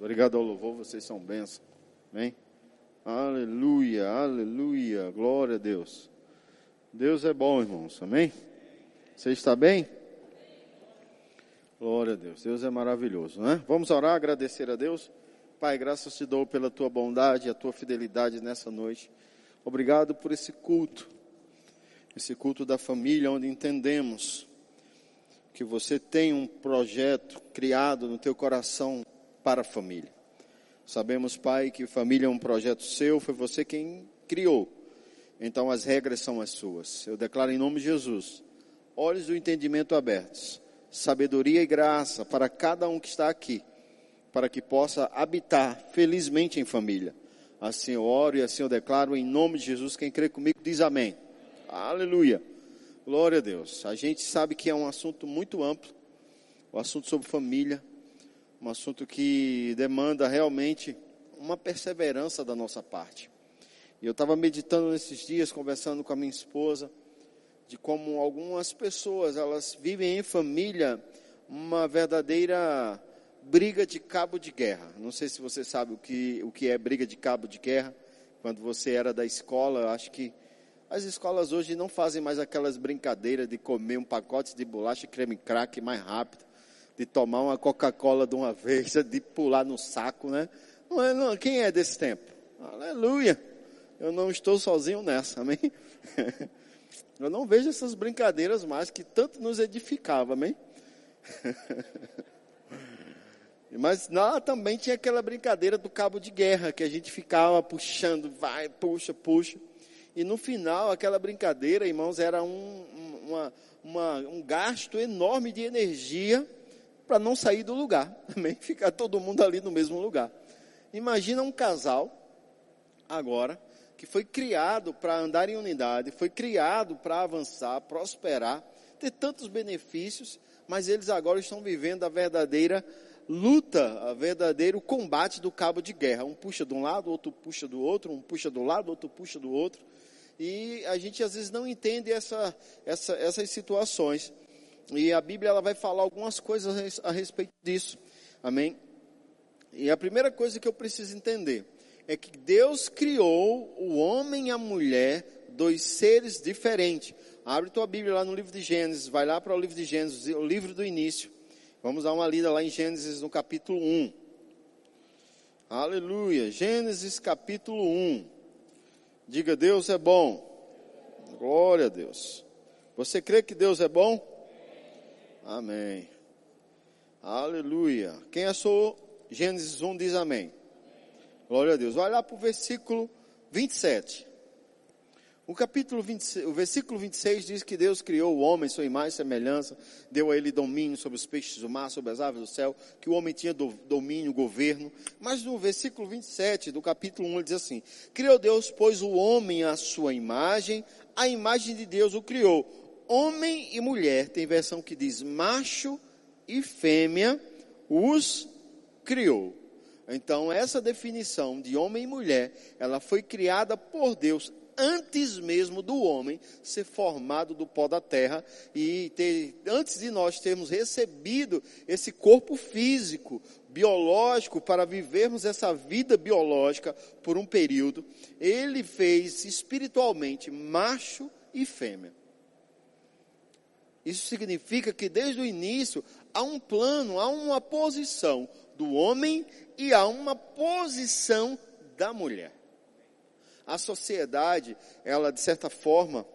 Obrigado ao louvor, vocês são bênçãos. Amém? Aleluia, aleluia, glória a Deus. Deus é bom, irmãos. Amém? Você está bem? Glória a Deus. Deus é maravilhoso, né? Vamos orar, agradecer a Deus. Pai, graças te dou pela tua bondade e a tua fidelidade nessa noite. Obrigado por esse culto. Esse culto da família onde entendemos que você tem um projeto criado no teu coração para a família. Sabemos, Pai, que família é um projeto seu, foi você quem criou. Então as regras são as suas. Eu declaro em nome de Jesus, olhos do entendimento abertos, sabedoria e graça para cada um que está aqui, para que possa habitar felizmente em família. Assim eu oro e assim eu declaro em nome de Jesus. Quem crê comigo diz amém. Aleluia. Glória a Deus. A gente sabe que é um assunto muito amplo, o assunto sobre família, um assunto que demanda realmente uma perseverança da nossa parte. E eu estava meditando nesses dias, conversando com a minha esposa, de como algumas pessoas, elas vivem em família uma verdadeira briga de cabo de guerra. Não sei se você sabe o que, o que é briga de cabo de guerra. Quando você era da escola, eu acho que as escolas hoje não fazem mais aquelas brincadeiras de comer um pacote de bolacha creme crack mais rápido de tomar uma Coca-Cola de uma vez, de pular no saco, né? Não é, não, quem é desse tempo? Aleluia! Eu não estou sozinho nessa, amém? Eu não vejo essas brincadeiras mais que tanto nos edificava, amém? Mas lá também tinha aquela brincadeira do cabo de guerra, que a gente ficava puxando, vai, puxa, puxa. E no final, aquela brincadeira, irmãos, era um, uma, uma, um gasto enorme de energia para não sair do lugar, também ficar todo mundo ali no mesmo lugar. Imagina um casal agora que foi criado para andar em unidade, foi criado para avançar, prosperar, ter tantos benefícios, mas eles agora estão vivendo a verdadeira luta, a verdadeiro combate do cabo de guerra. Um puxa de um lado, outro puxa do outro, um puxa do lado, outro puxa do outro. E a gente às vezes não entende essa, essa, essas situações. E a Bíblia ela vai falar algumas coisas a respeito disso. Amém? E a primeira coisa que eu preciso entender é que Deus criou o homem e a mulher, dois seres diferentes. Abre tua Bíblia lá no livro de Gênesis, vai lá para o livro de Gênesis, o livro do início. Vamos dar uma lida lá em Gênesis no capítulo 1. Aleluia. Gênesis capítulo 1. Diga, Deus é bom. Glória a Deus. Você crê que Deus é bom? Amém. Aleluia. Quem achou Gênesis 1 diz amém. Glória a Deus. Vai lá para o versículo 27. O capítulo 26, o versículo 26 diz que Deus criou o homem, sua imagem e semelhança, deu a ele domínio sobre os peixes do mar, sobre as aves do céu, que o homem tinha do, domínio, governo. Mas no versículo 27 do capítulo 1 ele diz assim: Criou Deus, pois o homem à sua imagem, a imagem de Deus o criou homem e mulher, tem versão que diz macho e fêmea, os criou. Então, essa definição de homem e mulher, ela foi criada por Deus antes mesmo do homem ser formado do pó da terra e ter, antes de nós termos recebido esse corpo físico, biológico, para vivermos essa vida biológica por um período, ele fez espiritualmente macho e fêmea. Isso significa que desde o início há um plano, há uma posição do homem e há uma posição da mulher. A sociedade, ela de certa forma,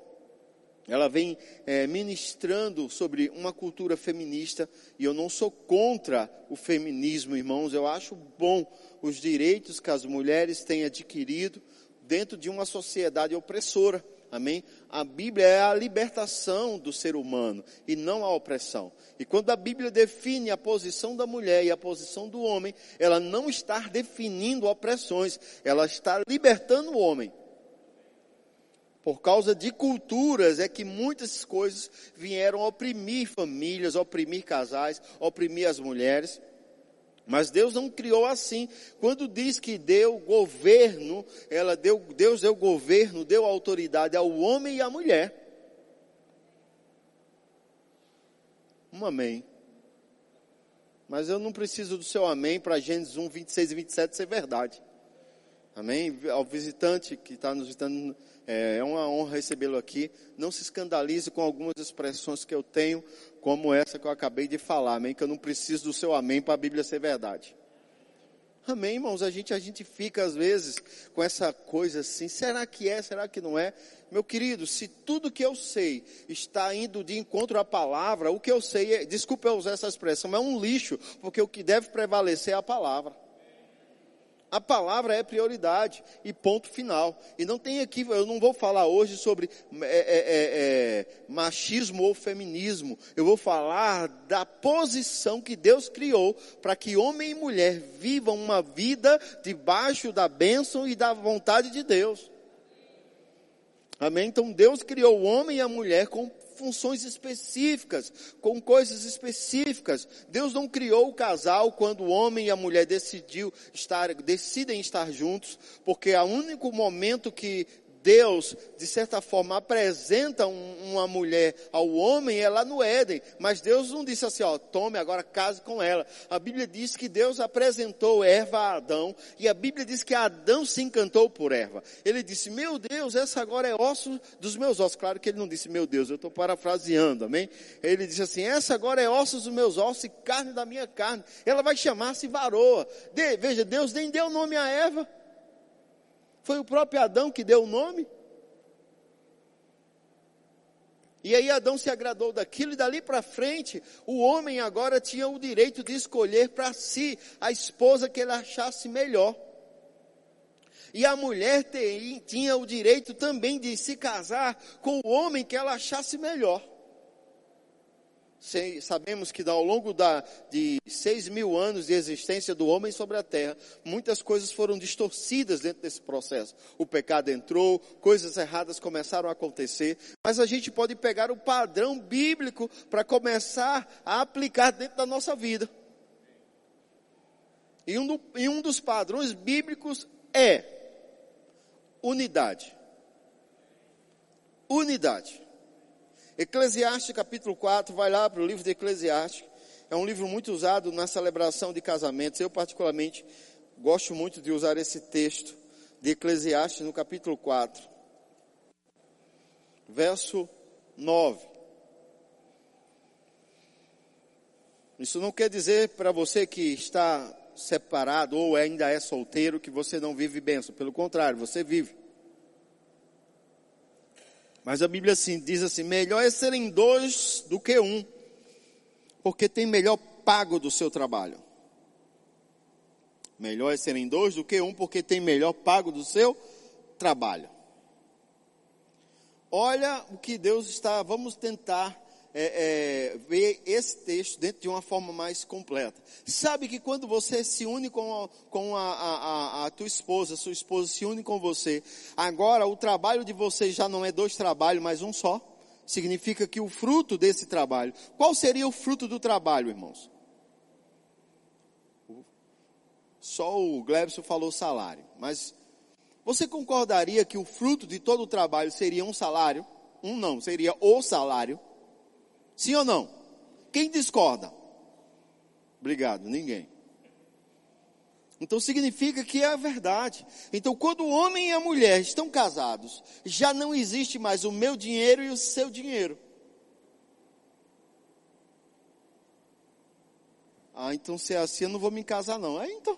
ela vem é, ministrando sobre uma cultura feminista e eu não sou contra o feminismo, irmãos. Eu acho bom os direitos que as mulheres têm adquirido dentro de uma sociedade opressora. Amém? A Bíblia é a libertação do ser humano e não a opressão. E quando a Bíblia define a posição da mulher e a posição do homem, ela não está definindo opressões, ela está libertando o homem. Por causa de culturas é que muitas coisas vieram oprimir famílias, oprimir casais, oprimir as mulheres. Mas Deus não criou assim. Quando diz que deu governo, ela deu, Deus deu governo, deu autoridade ao homem e à mulher. Um amém. Mas eu não preciso do seu amém para Gênesis 1, 26 e 27 ser verdade. Amém? Ao visitante que está nos visitando, é, é uma honra recebê-lo aqui. Não se escandalize com algumas expressões que eu tenho, como essa que eu acabei de falar, amém? Que eu não preciso do seu amém para a Bíblia ser verdade. Amém, irmãos? A gente, a gente fica às vezes com essa coisa assim, será que é, será que não é? Meu querido, se tudo que eu sei está indo de encontro à palavra, o que eu sei, é, desculpa eu usar essa expressão, é um lixo, porque o que deve prevalecer é a palavra. A palavra é prioridade e ponto final. E não tem aqui, eu não vou falar hoje sobre é, é, é, é, machismo ou feminismo. Eu vou falar da posição que Deus criou para que homem e mulher vivam uma vida debaixo da bênção e da vontade de Deus. Amém? Então Deus criou o homem e a mulher com funções específicas, com coisas específicas. Deus não criou o casal quando o homem e a mulher decidiu estar, decidem estar juntos, porque é o único momento que Deus, de certa forma, apresenta um, uma mulher ao homem é lá no Éden, mas Deus não disse assim, ó, tome agora case com ela. A Bíblia diz que Deus apresentou Eva a Adão, e a Bíblia diz que Adão se encantou por Eva. Ele disse, meu Deus, essa agora é osso dos meus ossos. Claro que ele não disse, meu Deus, eu estou parafraseando, amém? Ele disse assim, essa agora é ossos dos meus ossos e carne da minha carne. Ela vai chamar-se varoa. De, veja, Deus nem deu nome a Eva. Foi o próprio Adão que deu o nome. E aí Adão se agradou daquilo e dali para frente, o homem agora tinha o direito de escolher para si a esposa que ele achasse melhor. E a mulher tinha o direito também de se casar com o homem que ela achasse melhor sabemos que ao longo da, de seis mil anos de existência do homem sobre a terra, muitas coisas foram distorcidas dentro desse processo. O pecado entrou, coisas erradas começaram a acontecer, mas a gente pode pegar o padrão bíblico para começar a aplicar dentro da nossa vida. E um, do, e um dos padrões bíblicos é unidade. Unidade. Eclesiastes capítulo 4, vai lá para o livro de Eclesiastes. É um livro muito usado na celebração de casamentos. Eu particularmente gosto muito de usar esse texto de Eclesiastes no capítulo 4. Verso 9. Isso não quer dizer para você que está separado ou ainda é solteiro que você não vive bênção. Pelo contrário, você vive. Mas a Bíblia assim, diz assim: melhor é serem dois do que um, porque tem melhor pago do seu trabalho. Melhor é serem dois do que um, porque tem melhor pago do seu trabalho. Olha o que Deus está, vamos tentar é, é, ver esse texto dentro de uma forma mais completa. Sabe que quando você se une com, a, com a, a, a, tua esposa, sua esposa se une com você, agora o trabalho de vocês já não é dois trabalhos, mas um só. Significa que o fruto desse trabalho, qual seria o fruto do trabalho, irmãos? Só o Glebson falou salário, mas você concordaria que o fruto de todo o trabalho seria um salário? Um não, seria o salário. Sim ou não? Quem discorda? Obrigado, ninguém. Então significa que é a verdade. Então quando o homem e a mulher estão casados, já não existe mais o meu dinheiro e o seu dinheiro. Ah, então se é assim eu não vou me casar não. Ah, então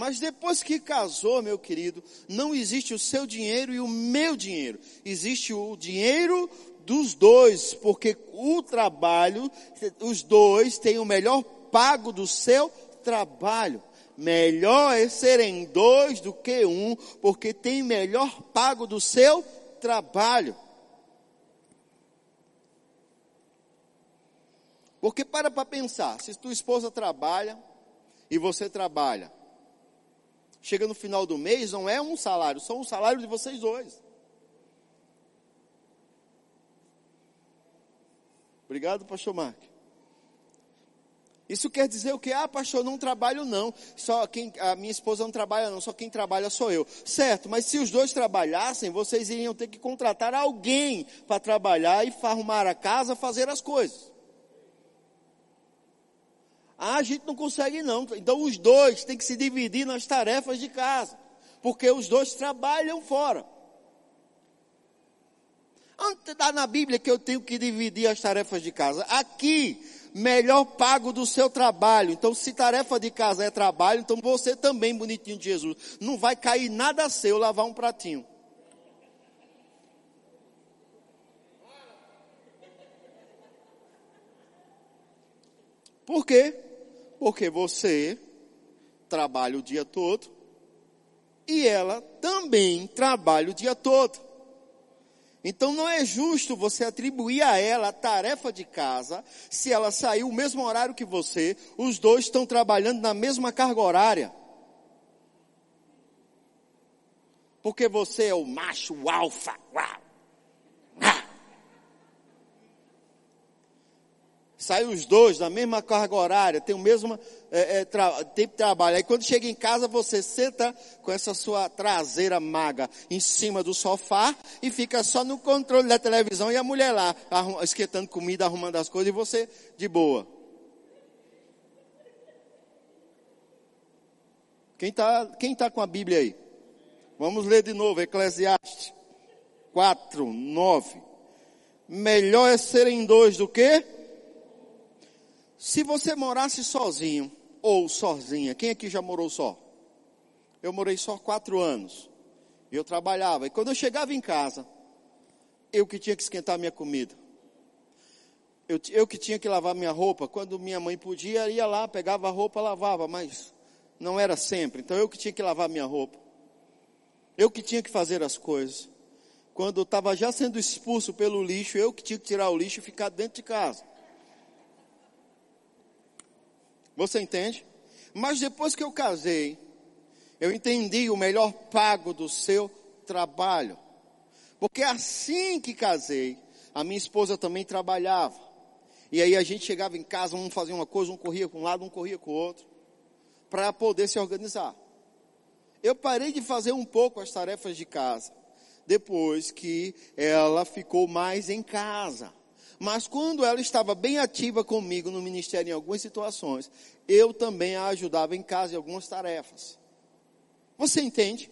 Mas depois que casou, meu querido, não existe o seu dinheiro e o meu dinheiro. Existe o dinheiro dos dois, porque o trabalho, os dois têm o melhor pago do seu trabalho. Melhor é serem dois do que um, porque tem melhor pago do seu trabalho. Porque para para pensar, se tua esposa trabalha e você trabalha, chega no final do mês, não é um salário, são um salário de vocês dois. Obrigado, pastor Mark. Isso quer dizer o que? Ah, pastor, não trabalho não. Só quem, a minha esposa não trabalha não, só quem trabalha sou eu. Certo, mas se os dois trabalhassem, vocês iriam ter que contratar alguém para trabalhar e arrumar a casa, fazer as coisas. Ah, a gente não consegue não. Então os dois têm que se dividir nas tarefas de casa. Porque os dois trabalham fora. Antes está na Bíblia que eu tenho que dividir as tarefas de casa. Aqui, melhor pago do seu trabalho. Então, se tarefa de casa é trabalho, então você também, bonitinho de Jesus, não vai cair nada seu lavar um pratinho. Por quê? Porque você trabalha o dia todo e ela também trabalha o dia todo. Então não é justo você atribuir a ela a tarefa de casa, se ela saiu o mesmo horário que você, os dois estão trabalhando na mesma carga horária. Porque você é o macho o alfa. Uau. Sai os dois na mesma carga horária, tem o mesmo é, é, tra tempo de trabalho. Aí quando chega em casa, você senta com essa sua traseira maga em cima do sofá e fica só no controle da televisão e a mulher lá, esquentando comida, arrumando as coisas e você de boa. Quem está quem tá com a Bíblia aí? Vamos ler de novo, Eclesiastes 4, 9. Melhor é serem dois do que? Se você morasse sozinho ou sozinha, quem aqui já morou só? Eu morei só quatro anos. E eu trabalhava. E quando eu chegava em casa, eu que tinha que esquentar minha comida. Eu, eu que tinha que lavar minha roupa. Quando minha mãe podia, ia lá, pegava a roupa, lavava. Mas não era sempre. Então eu que tinha que lavar minha roupa. Eu que tinha que fazer as coisas. Quando eu estava já sendo expulso pelo lixo, eu que tinha que tirar o lixo e ficar dentro de casa. Você entende? Mas depois que eu casei, eu entendi o melhor pago do seu trabalho. Porque assim que casei, a minha esposa também trabalhava. E aí a gente chegava em casa, um fazia uma coisa, um corria com um lado, um corria com o outro, para poder se organizar. Eu parei de fazer um pouco as tarefas de casa, depois que ela ficou mais em casa. Mas quando ela estava bem ativa comigo no ministério em algumas situações, eu também a ajudava em casa em algumas tarefas. Você entende?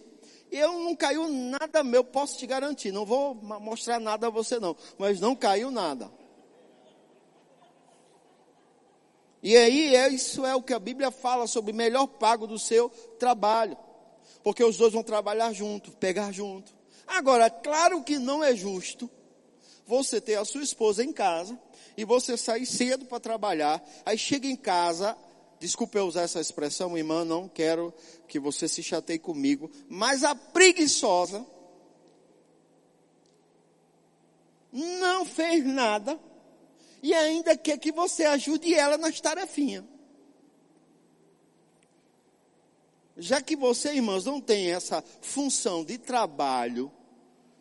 Eu não caiu nada meu, posso te garantir. Não vou mostrar nada a você não, mas não caiu nada. E aí, é, isso é o que a Bíblia fala sobre melhor pago do seu trabalho. Porque os dois vão trabalhar junto, pegar junto. Agora, claro que não é justo você ter a sua esposa em casa e você sair cedo para trabalhar, aí chega em casa, desculpe eu usar essa expressão, irmã, não quero que você se chateie comigo, mas a preguiçosa não fez nada e ainda quer que você ajude ela nas tarefinhas. Já que você, irmãos, não tem essa função de trabalho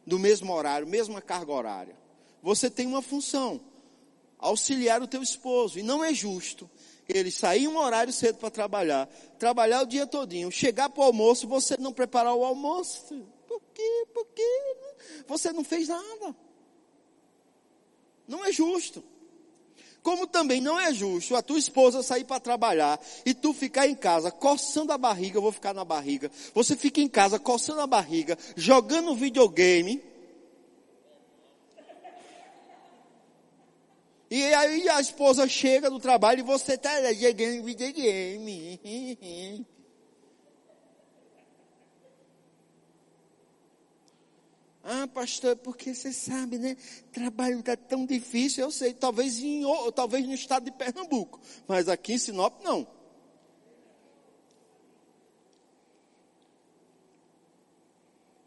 do mesmo horário, mesma carga horária, você tem uma função, auxiliar o teu esposo. E não é justo ele sair um horário cedo para trabalhar, trabalhar o dia todinho, chegar para o almoço, você não preparar o almoço. Por quê? Por quê? Você não fez nada. Não é justo. Como também não é justo a tua esposa sair para trabalhar e tu ficar em casa coçando a barriga, eu vou ficar na barriga. Você fica em casa coçando a barriga, jogando videogame, E aí a esposa chega do trabalho e você está jogando videogame. Ah, pastor, porque você sabe, né? Trabalho está tão difícil, eu sei, talvez em, talvez no estado de Pernambuco, mas aqui em Sinop não.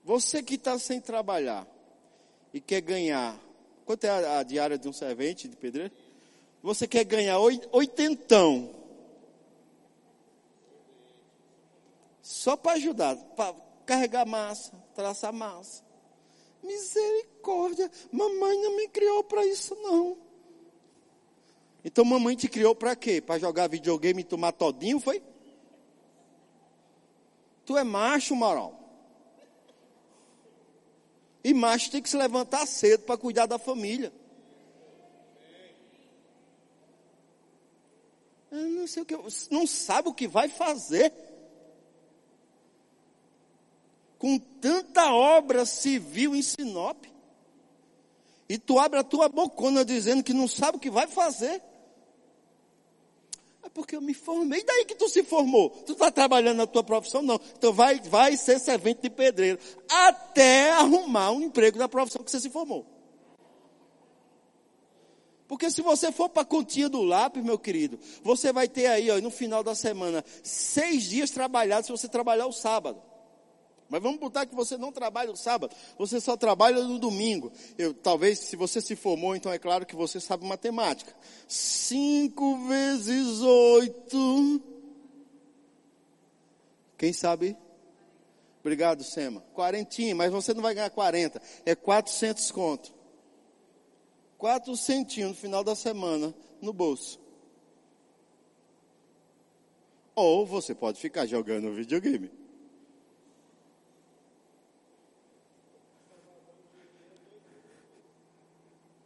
Você que está sem trabalhar e quer ganhar Quanto é a, a diária de um servente de pedreiro? Você quer ganhar oitentão. Só para ajudar, para carregar massa, traçar massa. Misericórdia, mamãe não me criou para isso não. Então mamãe te criou para quê? Para jogar videogame e tomar todinho, foi? Tu é macho, moral. E macho tem que se levantar cedo para cuidar da família. Eu não sei o que, não sabe o que vai fazer. Com tanta obra civil em Sinop. E tu abre a tua bocona dizendo que não sabe o que vai fazer. É porque eu me formei. E daí que tu se formou? Tu está trabalhando na tua profissão? Não. Então vai, vai ser servente de pedreiro. Até arrumar um emprego na profissão que você se formou. Porque se você for para a continha do lápis, meu querido, você vai ter aí, ó, no final da semana, seis dias trabalhados se você trabalhar o sábado. Mas vamos botar que você não trabalha o sábado, você só trabalha no domingo. Eu, talvez, se você se formou, então é claro que você sabe matemática. Cinco vezes oito. Quem sabe? Obrigado, Sema. Quarentinha, mas você não vai ganhar quarenta. É quatrocentos conto. Quatro centinhos no final da semana no bolso. Ou você pode ficar jogando videogame.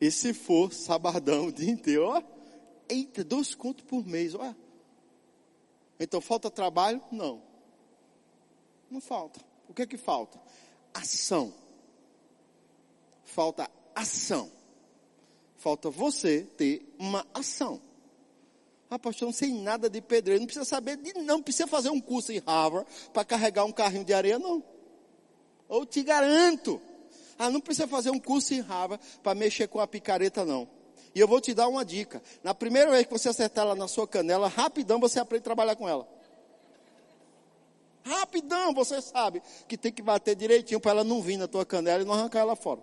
E se for sabadão o dia inteiro, ó, eita, dois contos por mês, ó. Então falta trabalho? Não. Não falta. O que é que falta? Ação. Falta ação. Falta você ter uma ação. Ah, pastor, não sei nada de pedreiro. Não precisa saber de, não precisa fazer um curso em Harvard para carregar um carrinho de areia, não. Eu te garanto. Ah, não precisa fazer um curso em Harvard para mexer com a picareta, não. E eu vou te dar uma dica. Na primeira vez que você acertar ela na sua canela, rapidão você aprende a trabalhar com ela. Rapidão, você sabe que tem que bater direitinho para ela não vir na tua canela e não arrancar ela fora.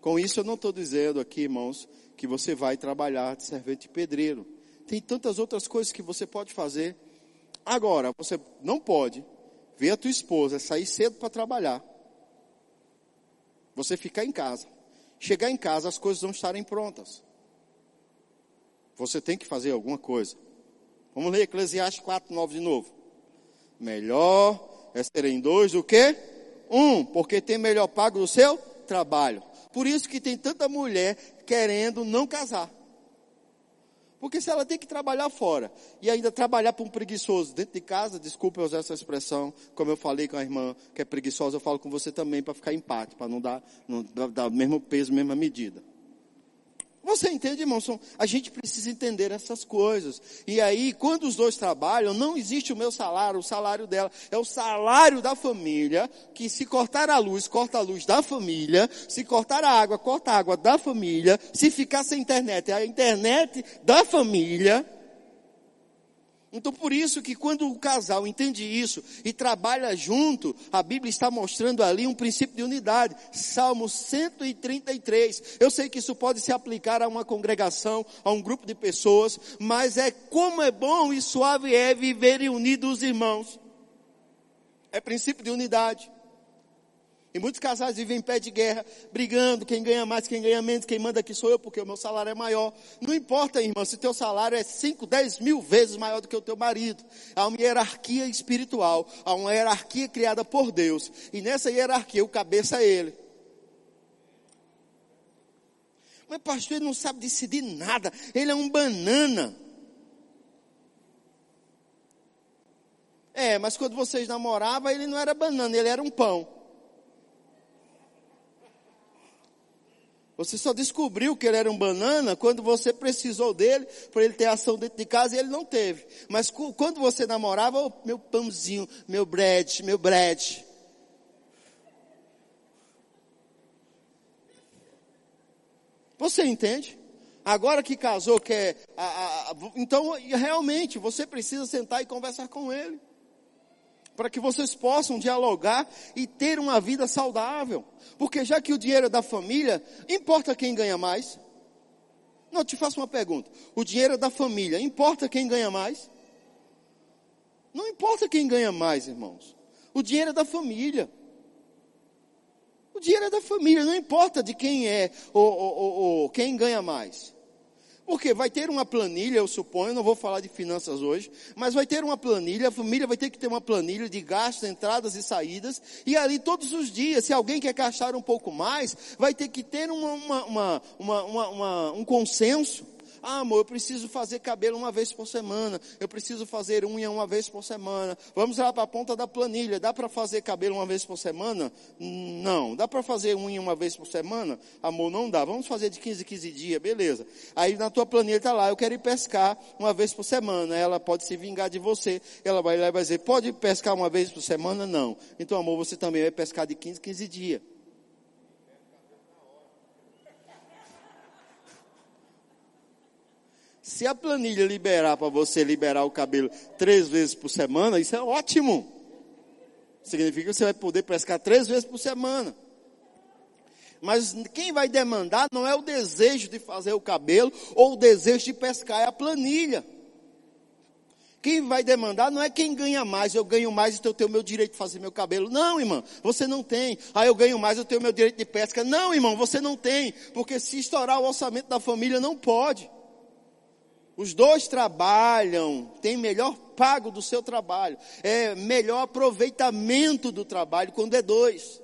Com isso eu não estou dizendo aqui, irmãos, que você vai trabalhar de servente pedreiro. Tem tantas outras coisas que você pode fazer. Agora, você não pode ver a tua esposa sair cedo para trabalhar, você ficar em casa. Chegar em casa, as coisas não estarem prontas. Você tem que fazer alguma coisa. Vamos ler Eclesiastes 4, 9 de novo. Melhor é serem dois do que um, porque tem melhor pago do seu trabalho. Por isso que tem tanta mulher querendo não casar. Porque se ela tem que trabalhar fora e ainda trabalhar para um preguiçoso dentro de casa, desculpe eu usar essa expressão, como eu falei com a irmã que é preguiçosa, eu falo com você também para ficar empate, para não dar, não dar o mesmo peso, mesma medida. Você entende, irmão? A gente precisa entender essas coisas. E aí, quando os dois trabalham, não existe o meu salário, o salário dela. É o salário da família, que se cortar a luz, corta a luz da família. Se cortar a água, corta a água da família. Se ficar sem internet, é a internet da família. Então por isso que quando o casal entende isso e trabalha junto, a Bíblia está mostrando ali um princípio de unidade. Salmo 133. Eu sei que isso pode se aplicar a uma congregação, a um grupo de pessoas, mas é como é bom e suave é viverem unidos os irmãos. É princípio de unidade. E muitos casais vivem em pé de guerra, brigando, quem ganha mais, quem ganha menos, quem manda aqui sou eu, porque o meu salário é maior. Não importa, irmão, se teu salário é 5, 10 mil vezes maior do que o teu marido. Há uma hierarquia espiritual, há uma hierarquia criada por Deus. E nessa hierarquia o cabeça é ele. Mas pastor, ele não sabe decidir nada. Ele é um banana. É, mas quando vocês namoravam, ele não era banana, ele era um pão. Você só descobriu que ele era um banana quando você precisou dele para ele ter ação dentro de casa e ele não teve. Mas quando você namorava, oh, meu pãozinho, meu bread, meu bread. Você entende? Agora que casou, quer. A, a, então, realmente, você precisa sentar e conversar com ele para que vocês possam dialogar e ter uma vida saudável. Porque já que o dinheiro é da família, importa quem ganha mais? Não, te faço uma pergunta. O dinheiro é da família, importa quem ganha mais? Não importa quem ganha mais, irmãos. O dinheiro é da família. O dinheiro é da família, não importa de quem é ou, ou, ou, ou quem ganha mais. Porque vai ter uma planilha, eu suponho, não vou falar de finanças hoje, mas vai ter uma planilha, a família vai ter que ter uma planilha de gastos, entradas e saídas, e ali todos os dias, se alguém quer gastar um pouco mais, vai ter que ter uma, uma, uma, um consenso. Ah, amor, eu preciso fazer cabelo uma vez por semana. Eu preciso fazer unha uma vez por semana. Vamos lá para a ponta da planilha. Dá para fazer cabelo uma vez por semana? Não. Dá para fazer unha uma vez por semana? Amor, não dá. Vamos fazer de 15 em 15 dias, beleza. Aí na tua planilha está lá, eu quero ir pescar uma vez por semana. Ela pode se vingar de você. Ela vai lá e vai dizer, pode pescar uma vez por semana? Não. Então, amor, você também vai pescar de 15 em 15 dias. Se a planilha liberar para você liberar o cabelo três vezes por semana, isso é ótimo. Significa que você vai poder pescar três vezes por semana. Mas quem vai demandar não é o desejo de fazer o cabelo ou o desejo de pescar, é a planilha. Quem vai demandar não é quem ganha mais, eu ganho mais, então eu tenho o meu direito de fazer meu cabelo. Não, irmão, você não tem. Ah, eu ganho mais, eu tenho o meu direito de pesca. Não, irmão, você não tem. Porque se estourar o orçamento da família, não pode. Os dois trabalham, tem melhor pago do seu trabalho, é melhor aproveitamento do trabalho quando é dois.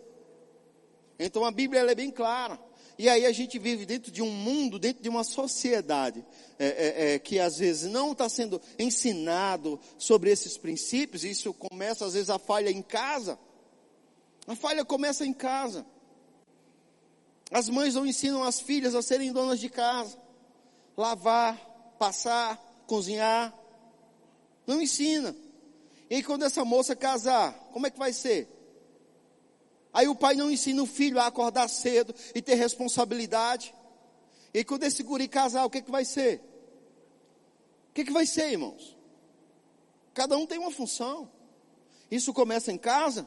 Então a Bíblia é bem clara. E aí a gente vive dentro de um mundo, dentro de uma sociedade é, é, é, que às vezes não está sendo ensinado sobre esses princípios. E isso começa às vezes a falha em casa. A falha começa em casa. As mães não ensinam as filhas a serem donas de casa, lavar, passar, cozinhar. Não ensina. E aí, quando essa moça casar, como é que vai ser? Aí o pai não ensina o filho a acordar cedo e ter responsabilidade. E quando esse guri casar, o que, que vai ser? O que, que vai ser, irmãos? Cada um tem uma função. Isso começa em casa.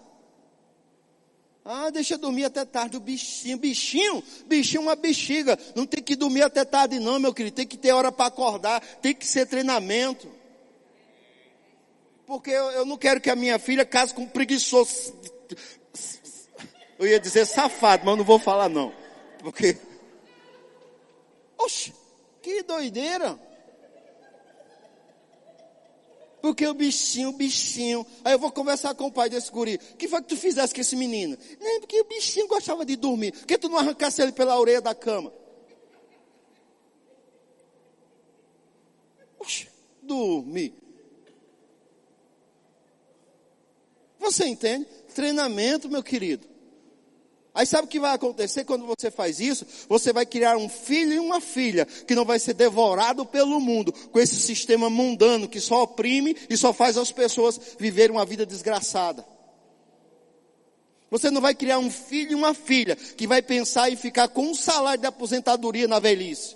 Ah, deixa dormir até tarde, o bichinho, bichinho, bichinho uma bexiga. Não tem que dormir até tarde não, meu querido. Tem que ter hora para acordar, tem que ser treinamento. Porque eu, eu, não quero que a minha filha case com um preguiçoso. Eu ia dizer safado, mas não vou falar não. Porque. Oxe, que doideira. Porque o bichinho, o bichinho. Aí eu vou conversar com o pai desse guri. O que foi que tu fizesse com esse menino? Não, porque o bichinho gostava de dormir. Por que tu não arrancasse ele pela orelha da cama? Oxe, dormir. Você entende? Treinamento, meu querido. Aí sabe o que vai acontecer quando você faz isso? Você vai criar um filho e uma filha que não vai ser devorado pelo mundo com esse sistema mundano que só oprime e só faz as pessoas viverem uma vida desgraçada. Você não vai criar um filho e uma filha que vai pensar em ficar com um salário de aposentadoria na velhice.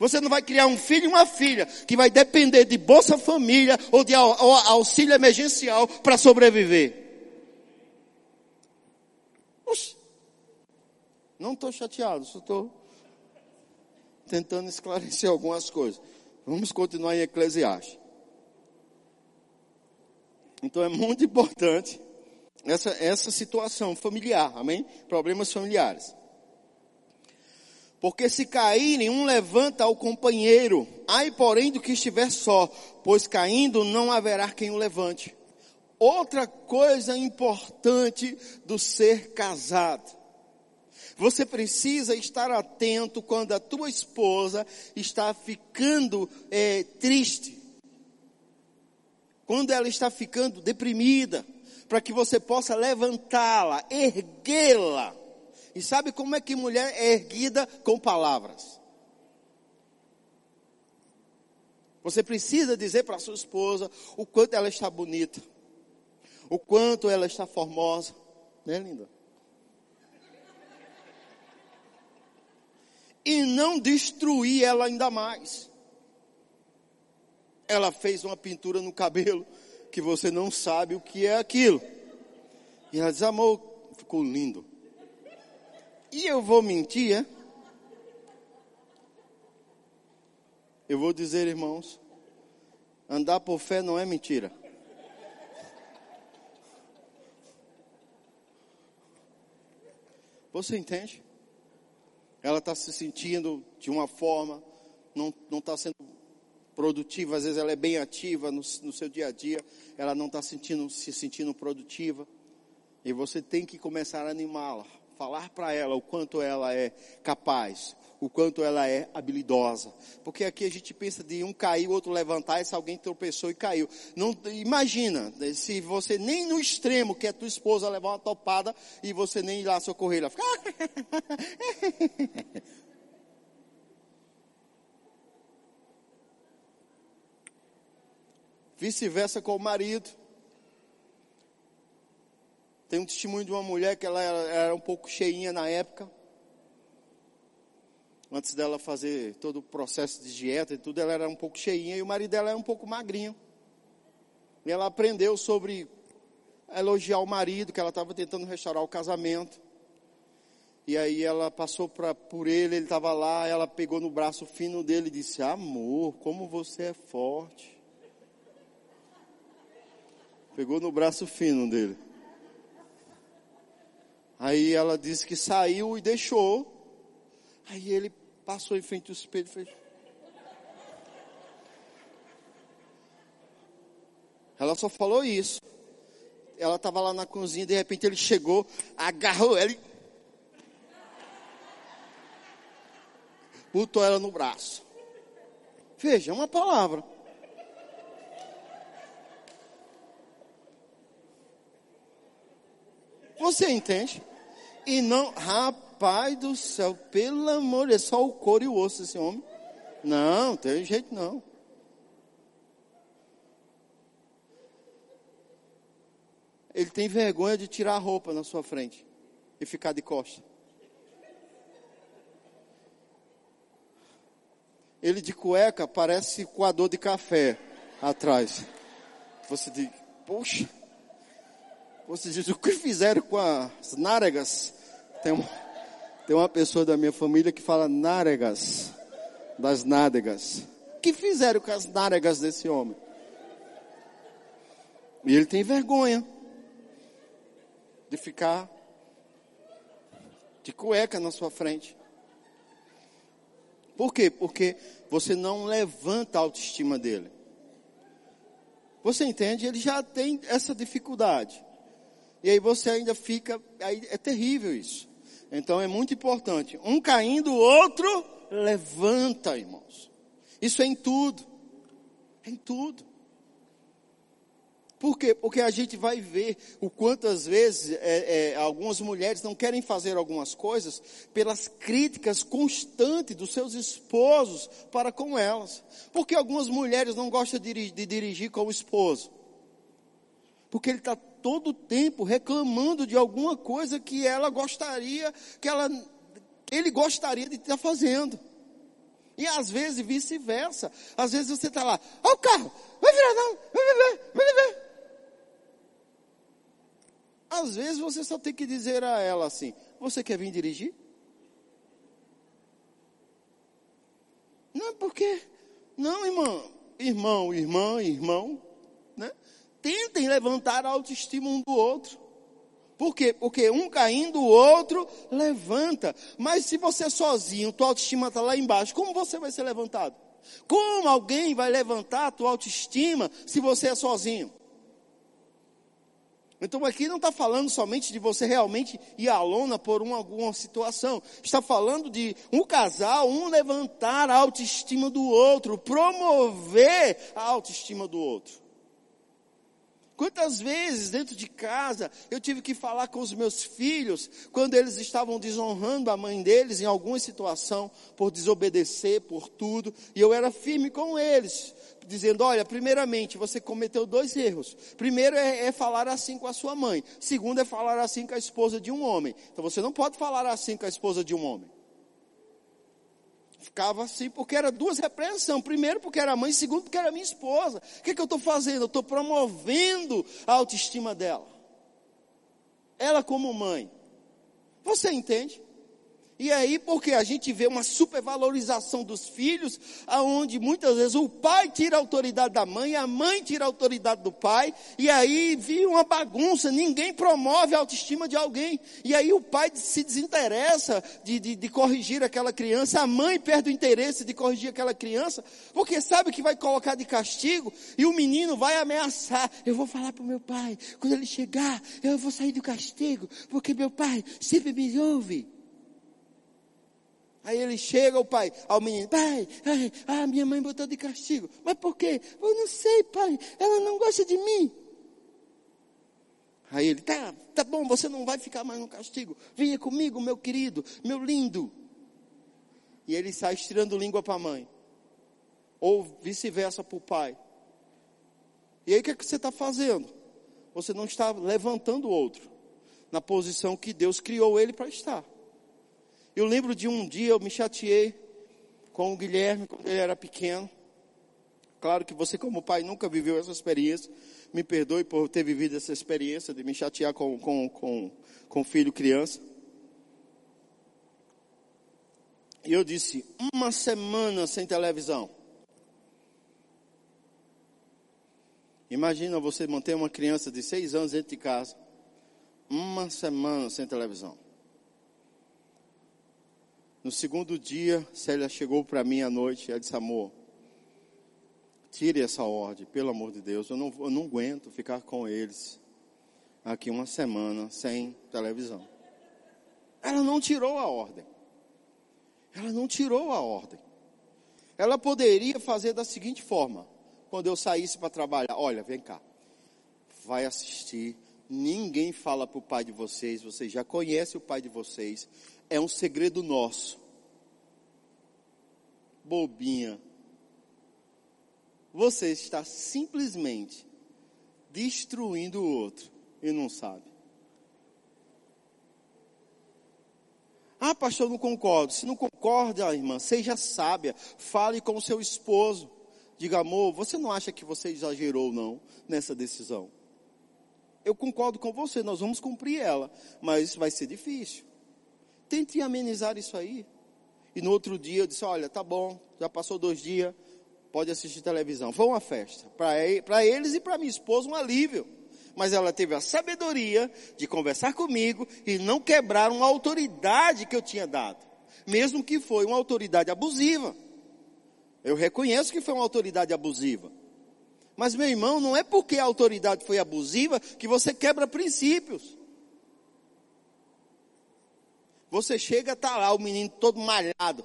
Você não vai criar um filho e uma filha que vai depender de Bolsa Família ou de auxílio emergencial para sobreviver. Não estou chateado, só estou tentando esclarecer algumas coisas. Vamos continuar em Eclesiastes. Então é muito importante essa, essa situação familiar, amém? Problemas familiares. Porque se caírem, um levanta ao companheiro. Ai, porém, do que estiver só, pois caindo não haverá quem o levante. Outra coisa importante do ser casado. Você precisa estar atento quando a tua esposa está ficando é, triste. Quando ela está ficando deprimida. Para que você possa levantá-la, erguê-la. E sabe como é que mulher é erguida? Com palavras. Você precisa dizer para sua esposa o quanto ela está bonita. O quanto ela está formosa. Né, linda? E não destruir ela ainda mais. Ela fez uma pintura no cabelo que você não sabe o que é aquilo. E ela diz, amor, ficou lindo. E eu vou mentir, é? Eu vou dizer, irmãos, andar por fé não é mentira. Você entende? Ela está se sentindo de uma forma, não está sendo produtiva, às vezes ela é bem ativa no, no seu dia a dia, ela não está sentindo, se sentindo produtiva. E você tem que começar a animá-la, falar para ela o quanto ela é capaz, o quanto ela é habilidosa. Porque aqui a gente pensa de um cair, o outro levantar, e se alguém tropeçou e caiu. Não, imagina, se você nem no extremo que é tua esposa levar uma topada e você nem ir lá socorrer, ela fica... Vice-versa com o marido. Tem um testemunho de uma mulher que ela era um pouco cheinha na época. Antes dela fazer todo o processo de dieta e tudo, ela era um pouco cheinha e o marido dela era um pouco magrinho. E ela aprendeu sobre elogiar o marido, que ela estava tentando restaurar o casamento. E aí ela passou pra, por ele, ele estava lá, ela pegou no braço fino dele e disse: Amor, como você é forte pegou no braço fino dele. Aí ela disse que saiu e deixou. Aí ele passou em frente ao espelho e fez. Ela só falou isso. Ela estava lá na cozinha, de repente ele chegou, agarrou ela e botou ela no braço. Veja, é uma palavra. Você entende? E não, rapaz do céu, pelo amor, é só o couro e o osso esse homem. Não, tem jeito não. Ele tem vergonha de tirar a roupa na sua frente e ficar de costa. Ele de cueca parece coador de café atrás. Você diz, poxa. Você diz, o que fizeram com as náregas? Tem uma, tem uma pessoa da minha família que fala náregas, das nádegas. O que fizeram com as náregas desse homem? E ele tem vergonha de ficar de cueca na sua frente. Por quê? Porque você não levanta a autoestima dele. Você entende? Ele já tem essa dificuldade. E aí você ainda fica, aí é terrível isso. Então é muito importante. Um caindo, o outro levanta, irmãos. Isso é em tudo. É em tudo. Por quê? Porque a gente vai ver o quantas vezes é, é, algumas mulheres não querem fazer algumas coisas pelas críticas constantes dos seus esposos para com elas. Porque algumas mulheres não gostam de, de dirigir com o esposo. Porque ele está todo o tempo reclamando de alguma coisa que ela gostaria, que ela, ele gostaria de estar fazendo. E às vezes vice-versa. Às vezes você está lá, ó o carro, vai virar não, vai viver, vai viver. Às vezes você só tem que dizer a ela assim, você quer vir dirigir? Não, porque, não irmão, irmão, irmã, irmão? Tentem levantar a autoestima um do outro. Por quê? Porque um caindo, o outro levanta. Mas se você sozinho, tua autoestima está lá embaixo, como você vai ser levantado? Como alguém vai levantar a tua autoestima se você é sozinho? Então aqui não está falando somente de você realmente ir à lona por uma, alguma situação. Está falando de um casal, um levantar a autoestima do outro, promover a autoestima do outro. Quantas vezes dentro de casa eu tive que falar com os meus filhos quando eles estavam desonrando a mãe deles em alguma situação por desobedecer, por tudo, e eu era firme com eles, dizendo: olha, primeiramente você cometeu dois erros. Primeiro é, é falar assim com a sua mãe. Segundo é falar assim com a esposa de um homem. Então você não pode falar assim com a esposa de um homem. Ficava assim porque era duas repreensões. Primeiro porque era mãe, segundo porque era minha esposa. O que, que eu estou fazendo? Eu estou promovendo a autoestima dela. Ela como mãe. Você entende? E aí, porque a gente vê uma supervalorização dos filhos, aonde muitas vezes o pai tira a autoridade da mãe, a mãe tira a autoridade do pai, e aí vira uma bagunça, ninguém promove a autoestima de alguém. E aí o pai se desinteressa de, de, de corrigir aquela criança, a mãe perde o interesse de corrigir aquela criança, porque sabe que vai colocar de castigo, e o menino vai ameaçar. Eu vou falar para o meu pai, quando ele chegar, eu vou sair do castigo, porque meu pai sempre me ouve. Aí ele chega, o pai, ao menino, pai, ai, ah, minha mãe botou de castigo. Mas por quê? Eu não sei, pai, ela não gosta de mim. Aí ele, tá, tá bom, você não vai ficar mais no castigo. Venha comigo, meu querido, meu lindo. E ele sai estirando língua para a mãe. Ou vice-versa para o pai. E aí o que, é que você está fazendo? Você não está levantando o outro na posição que Deus criou ele para estar. Eu lembro de um dia eu me chateei com o Guilherme quando ele era pequeno. Claro que você, como pai, nunca viveu essa experiência. Me perdoe por ter vivido essa experiência de me chatear com, com, com, com filho criança. E eu disse: uma semana sem televisão. Imagina você manter uma criança de seis anos dentro de casa. Uma semana sem televisão. No segundo dia, Célia chegou para mim à noite e disse: Amor, tire essa ordem, pelo amor de Deus. Eu não, eu não aguento ficar com eles aqui uma semana sem televisão. Ela não tirou a ordem. Ela não tirou a ordem. Ela poderia fazer da seguinte forma: quando eu saísse para trabalhar, olha, vem cá, vai assistir. Ninguém fala para o pai de vocês, vocês já conhecem o pai de vocês é um segredo nosso. Bobinha. Você está simplesmente destruindo o outro e não sabe. Ah, pastor, não concordo. Se não concorda, irmã, seja sábia. Fale com o seu esposo. Diga, amor, você não acha que você exagerou, não, nessa decisão? Eu concordo com você, nós vamos cumprir ela, mas vai ser difícil. Tente amenizar isso aí. E no outro dia eu disse: Olha, tá bom, já passou dois dias, pode assistir televisão. Foi uma festa. Para eles e para minha esposa, um alívio. Mas ela teve a sabedoria de conversar comigo e não quebrar uma autoridade que eu tinha dado. Mesmo que foi uma autoridade abusiva. Eu reconheço que foi uma autoridade abusiva. Mas, meu irmão, não é porque a autoridade foi abusiva que você quebra princípios. Você chega, tá lá o menino todo malhado.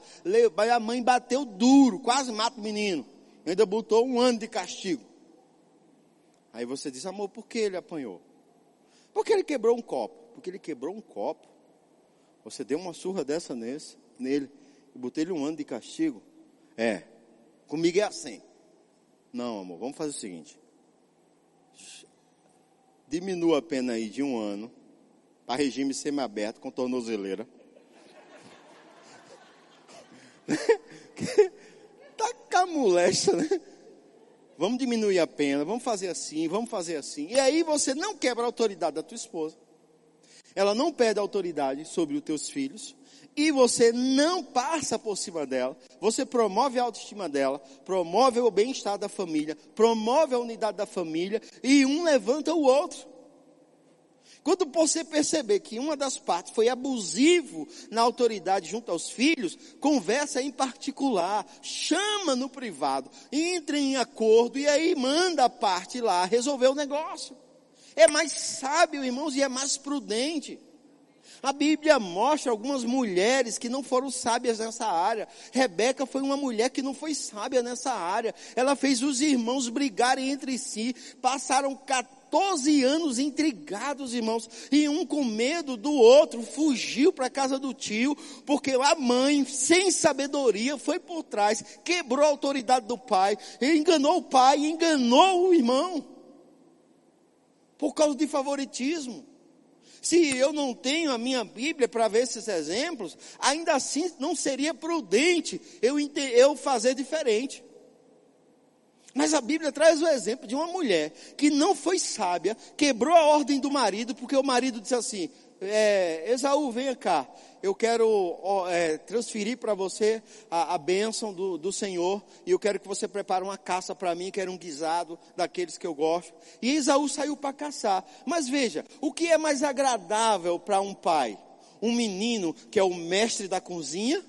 A mãe bateu duro, quase mata o menino. Ainda botou um ano de castigo. Aí você diz, amor, por que ele apanhou? Porque ele quebrou um copo. Porque ele quebrou um copo. Você deu uma surra dessa nesse, nele e botei ele um ano de castigo. É, comigo é assim. Não, amor, vamos fazer o seguinte. Diminua a pena aí de um ano para regime semiaberto com tornozeleira. tá camulesta, né? Vamos diminuir a pena, vamos fazer assim, vamos fazer assim. E aí você não quebra a autoridade da tua esposa. Ela não perde a autoridade sobre os teus filhos. E você não passa por cima dela. Você promove a autoestima dela, promove o bem-estar da família, promove a unidade da família. E um levanta o outro. Quando você perceber que uma das partes foi abusivo na autoridade junto aos filhos, conversa em particular, chama no privado, entre em acordo e aí manda a parte lá resolver o negócio. É mais sábio, irmãos, e é mais prudente. A Bíblia mostra algumas mulheres que não foram sábias nessa área. Rebeca foi uma mulher que não foi sábia nessa área. Ela fez os irmãos brigarem entre si, passaram 14 14 anos intrigados, irmãos, e um com medo do outro fugiu para a casa do tio, porque a mãe, sem sabedoria, foi por trás, quebrou a autoridade do pai, enganou o pai, enganou o irmão, por causa de favoritismo. Se eu não tenho a minha Bíblia para ver esses exemplos, ainda assim não seria prudente eu, eu fazer diferente. Mas a Bíblia traz o exemplo de uma mulher que não foi sábia, quebrou a ordem do marido, porque o marido disse assim: é, Esaú, venha cá, eu quero é, transferir para você a, a bênção do, do Senhor, e eu quero que você prepare uma caça para mim, que era um guisado daqueles que eu gosto. E Esaú saiu para caçar. Mas veja, o que é mais agradável para um pai? Um menino que é o mestre da cozinha,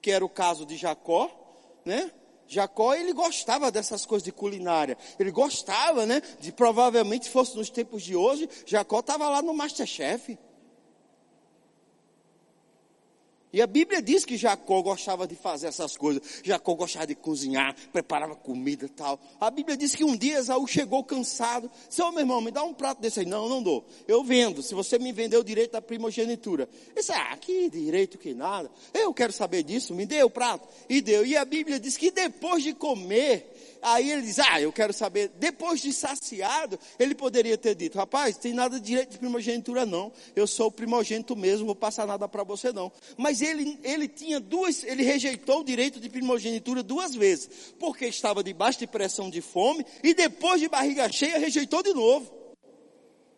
que era o caso de Jacó, né? Jacó, ele gostava dessas coisas de culinária. Ele gostava, né? De provavelmente, se fosse nos tempos de hoje, Jacó estava lá no Masterchef. E a Bíblia diz que Jacó gostava de fazer essas coisas. Jacó gostava de cozinhar, preparava comida e tal. A Bíblia diz que um dia Esaú chegou cansado. Seu meu irmão, me dá um prato desse aí. Não, não dou. Eu vendo. Se você me vendeu o direito da primogenitura. Disse, ah, que direito que nada. Eu quero saber disso. Me dê o prato. E deu. E a Bíblia diz que depois de comer, Aí ele diz, ah, eu quero saber. Depois de saciado, ele poderia ter dito, rapaz, tem nada de direito de primogenitura não. Eu sou o primogênito mesmo, vou passar nada para você não. Mas ele, ele tinha duas, ele rejeitou o direito de primogenitura duas vezes. Porque estava debaixo de pressão de fome e depois de barriga cheia rejeitou de novo.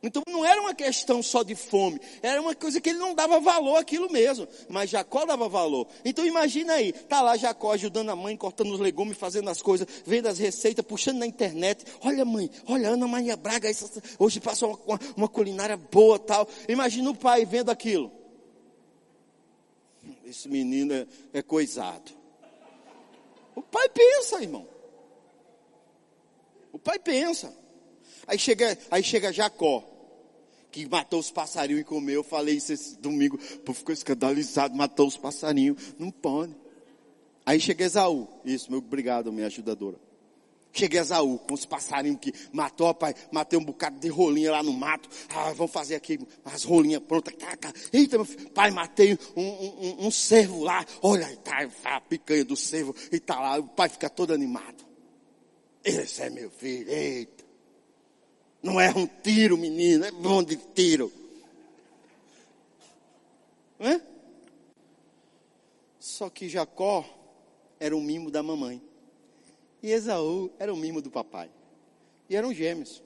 Então não era uma questão só de fome, era uma coisa que ele não dava valor aquilo mesmo, mas Jacó dava valor. Então imagina aí, tá lá Jacó ajudando a mãe, cortando os legumes, fazendo as coisas, vendo as receitas, puxando na internet. Olha mãe, olha Ana Maria Braga, hoje passa uma, uma, uma culinária boa tal. Imagina o pai vendo aquilo. Esse menino é, é coisado. O pai pensa, irmão. O pai pensa. Aí chega, aí chega Jacó que matou os passarinhos e comeu. Eu falei isso esse domingo. O povo ficou escandalizado, matou os passarinhos. Não pode. Aí chega Esaú. Isso, meu obrigado, minha ajudadora. Cheguei a Esaú com os passarinhos que matou, pai. Matei um bocado de rolinha lá no mato. Ah, vamos fazer aqui as rolinhas prontas. Eita, meu filho. Pai, matei um, um, um cervo lá. Olha, tá a picanha do cervo. E tá lá. O pai fica todo animado. Esse é meu filho. Eita. Não é um tiro, menino, é bom de tiro. Não é? Só que Jacó era um mimo da mamãe. E Esaú era um mimo do papai. E eram gêmeos.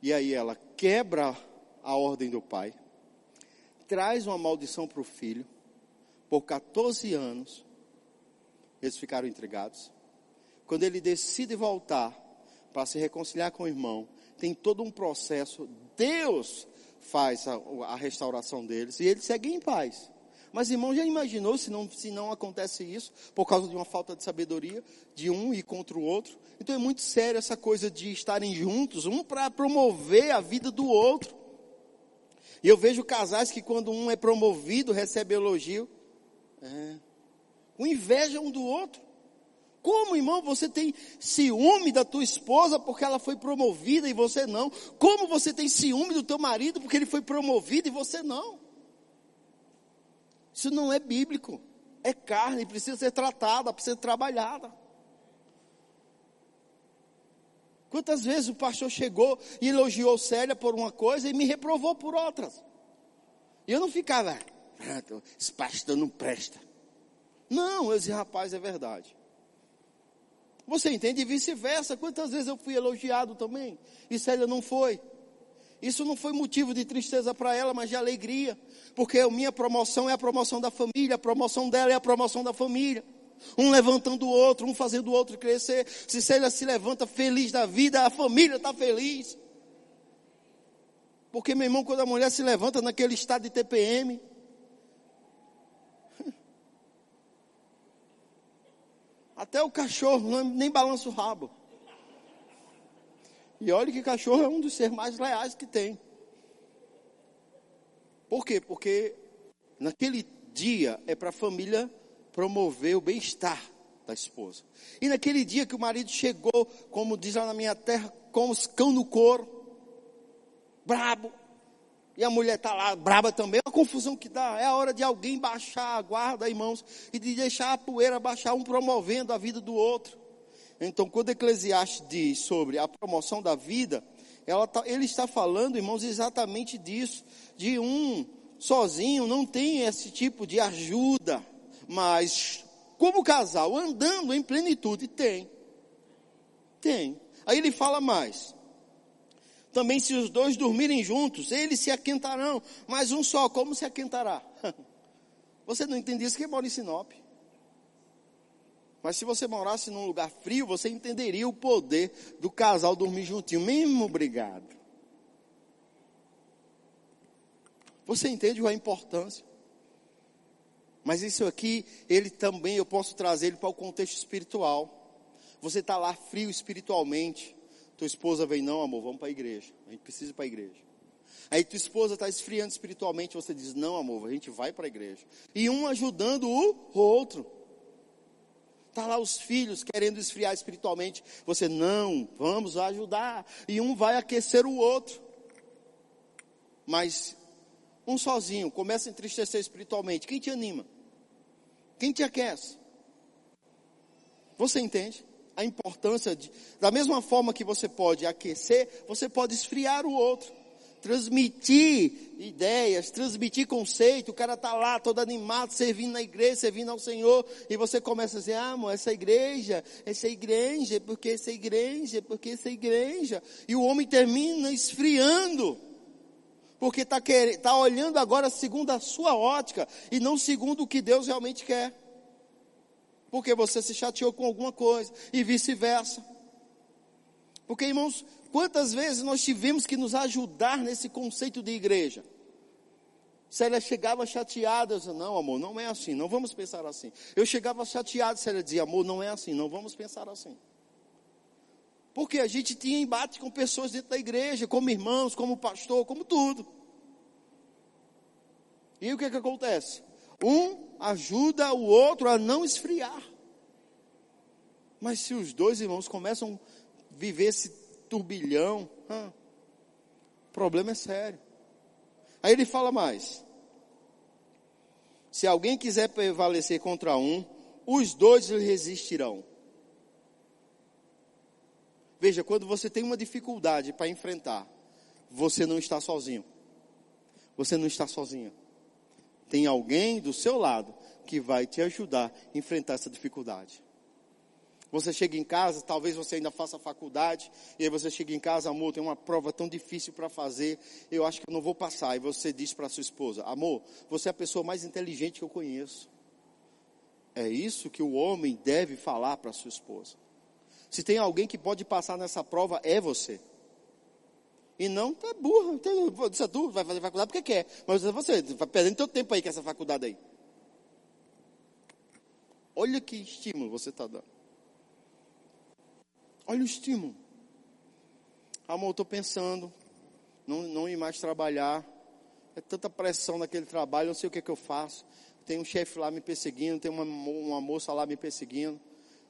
E aí ela quebra a ordem do pai, traz uma maldição para o filho. Por 14 anos, eles ficaram entregados. Quando ele decide voltar, para se reconciliar com o irmão, tem todo um processo. Deus faz a, a restauração deles e eles seguem em paz. Mas irmão, já imaginou se não, se não acontece isso por causa de uma falta de sabedoria de um e contra o outro? Então é muito sério essa coisa de estarem juntos, um para promover a vida do outro. E eu vejo casais que quando um é promovido recebe elogio, é, com inveja um do outro. Como, irmão, você tem ciúme da tua esposa porque ela foi promovida e você não? Como você tem ciúme do teu marido porque ele foi promovido e você não? Isso não é bíblico. É carne, precisa ser tratada, precisa ser trabalhada. Quantas vezes o pastor chegou e elogiou Célia por uma coisa e me reprovou por outras? E eu não ficava, ah, esse pastor não presta. Não, eu disse, rapaz, é verdade. Você entende? E vice-versa. Quantas vezes eu fui elogiado também? E Célia não foi. Isso não foi motivo de tristeza para ela, mas de alegria. Porque a minha promoção é a promoção da família, a promoção dela é a promoção da família. Um levantando o outro, um fazendo o outro crescer. Se Célia se levanta feliz da vida, a família está feliz. Porque, meu irmão, quando a mulher se levanta naquele estado de TPM, Até o cachorro nem balança o rabo. E olha que cachorro é um dos seres mais leais que tem. Por quê? Porque naquele dia é para a família promover o bem-estar da esposa. E naquele dia que o marido chegou, como diz lá na minha terra, com os cão no couro, brabo, e a mulher está lá braba também, é uma confusão que dá. É a hora de alguém baixar a guarda, irmãos, e de deixar a poeira baixar, um promovendo a vida do outro. Então, quando Eclesiastes diz sobre a promoção da vida, tá, ele está falando, irmãos, exatamente disso. De um sozinho não tem esse tipo de ajuda, mas como casal andando em plenitude tem. Tem. Aí ele fala mais. Também se os dois dormirem juntos, eles se aquentarão, mas um só, como se aquentará? Você não entende isso que mora em Sinop. Mas se você morasse num lugar frio, você entenderia o poder do casal dormir juntinho, mesmo obrigado. Você entende a importância? Mas isso aqui, ele também, eu posso trazer ele para o contexto espiritual. Você está lá frio espiritualmente. Tua esposa vem, não, amor, vamos para a igreja. A gente precisa ir para a igreja. Aí tua esposa está esfriando espiritualmente, você diz, não, amor, a gente vai para a igreja. E um ajudando o outro. Está lá os filhos querendo esfriar espiritualmente. Você, não, vamos ajudar. E um vai aquecer o outro. Mas um sozinho começa a entristecer espiritualmente. Quem te anima? Quem te aquece? Você entende? A importância de, da mesma forma que você pode aquecer, você pode esfriar o outro. Transmitir ideias, transmitir conceito, o cara está lá todo animado, servindo na igreja, servindo ao Senhor, e você começa a dizer, ah, amor, essa igreja, essa igreja, porque essa igreja, porque essa igreja, e o homem termina esfriando, porque está tá olhando agora segundo a sua ótica e não segundo o que Deus realmente quer. Porque você se chateou com alguma coisa e vice-versa. Porque, irmãos, quantas vezes nós tivemos que nos ajudar nesse conceito de igreja? Célia chegava chateada, eu dizia, não amor, não é assim, não vamos pensar assim. Eu chegava chateado, Célia dizia, amor, não é assim, não vamos pensar assim. Porque a gente tinha embate com pessoas dentro da igreja, como irmãos, como pastor, como tudo. E o que, que acontece? Um ajuda o outro a não esfriar. Mas se os dois irmãos começam a viver esse turbilhão, o problema é sério. Aí ele fala mais. Se alguém quiser prevalecer contra um, os dois resistirão. Veja, quando você tem uma dificuldade para enfrentar, você não está sozinho. Você não está sozinho. Tem alguém do seu lado que vai te ajudar a enfrentar essa dificuldade. Você chega em casa, talvez você ainda faça faculdade, e aí você chega em casa, amor, tem uma prova tão difícil para fazer, eu acho que eu não vou passar. E você diz para sua esposa, amor, você é a pessoa mais inteligente que eu conheço. É isso que o homem deve falar para sua esposa. Se tem alguém que pode passar nessa prova, é você. E não, tá burra. Você tu vai fazer faculdade porque quer. Mas é você, vai perdendo teu tempo aí com essa faculdade aí. Olha que estímulo você está dando. Olha o estímulo. Amor, estou pensando, não, não ir mais trabalhar. É tanta pressão naquele trabalho, não sei o que, é que eu faço. Tem um chefe lá me perseguindo, tem uma, uma moça lá me perseguindo.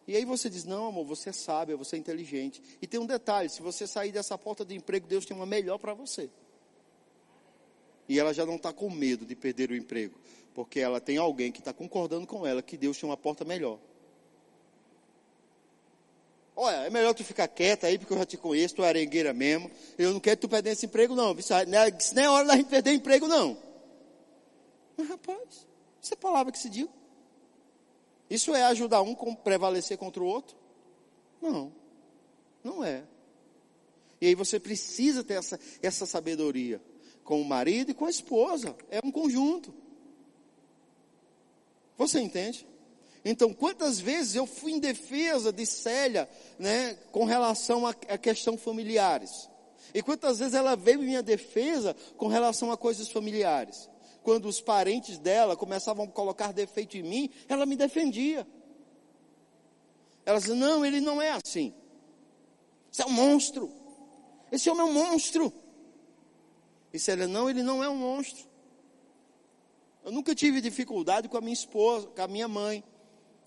E aí você diz: Não, amor, você é sábia, você é inteligente. E tem um detalhe: se você sair dessa porta de emprego, Deus tem uma melhor para você. E ela já não está com medo de perder o emprego, porque ela tem alguém que está concordando com ela que Deus tem uma porta melhor. Olha, é melhor tu ficar quieta aí, porque eu já te conheço, tu é arengueira mesmo. Eu não quero que tu perder esse emprego, não. Isso não é hora da gente perder emprego, não. Mas, rapaz, isso é palavra que se diz. Isso é ajudar um a prevalecer contra o outro? Não, não é. E aí você precisa ter essa, essa sabedoria com o marido e com a esposa. É um conjunto. Você entende? Então, quantas vezes eu fui em defesa de Célia, né, com relação a, a questão familiares? E quantas vezes ela veio em minha defesa com relação a coisas familiares? Quando os parentes dela começavam a colocar defeito em mim, ela me defendia. Ela dizia: Não, ele não é assim. Isso é um monstro. Esse homem é um monstro. E ela, não, ele não é um monstro. Eu nunca tive dificuldade com a minha esposa, com a minha mãe.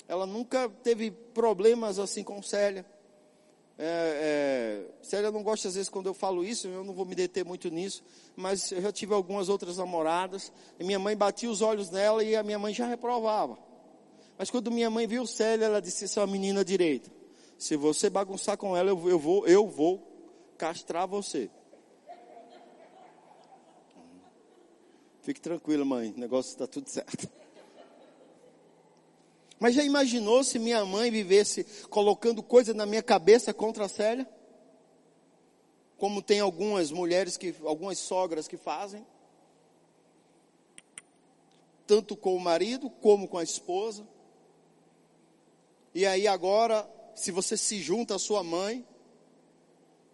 Ela nunca teve problemas assim com Célia. É, é, Célia não gosta às vezes quando eu falo isso, eu não vou me deter muito nisso, mas eu já tive algumas outras namoradas, minha mãe batia os olhos nela e a minha mãe já reprovava. Mas quando minha mãe viu Célia, ela disse, isso é menina direita. Se você bagunçar com ela, eu, eu vou, eu vou castrar você. Fique tranquila, mãe, o negócio está tudo certo. Mas já imaginou se minha mãe vivesse colocando coisa na minha cabeça contra a Célia? como tem algumas mulheres que, algumas sogras que fazem, tanto com o marido como com a esposa. E aí agora, se você se junta à sua mãe,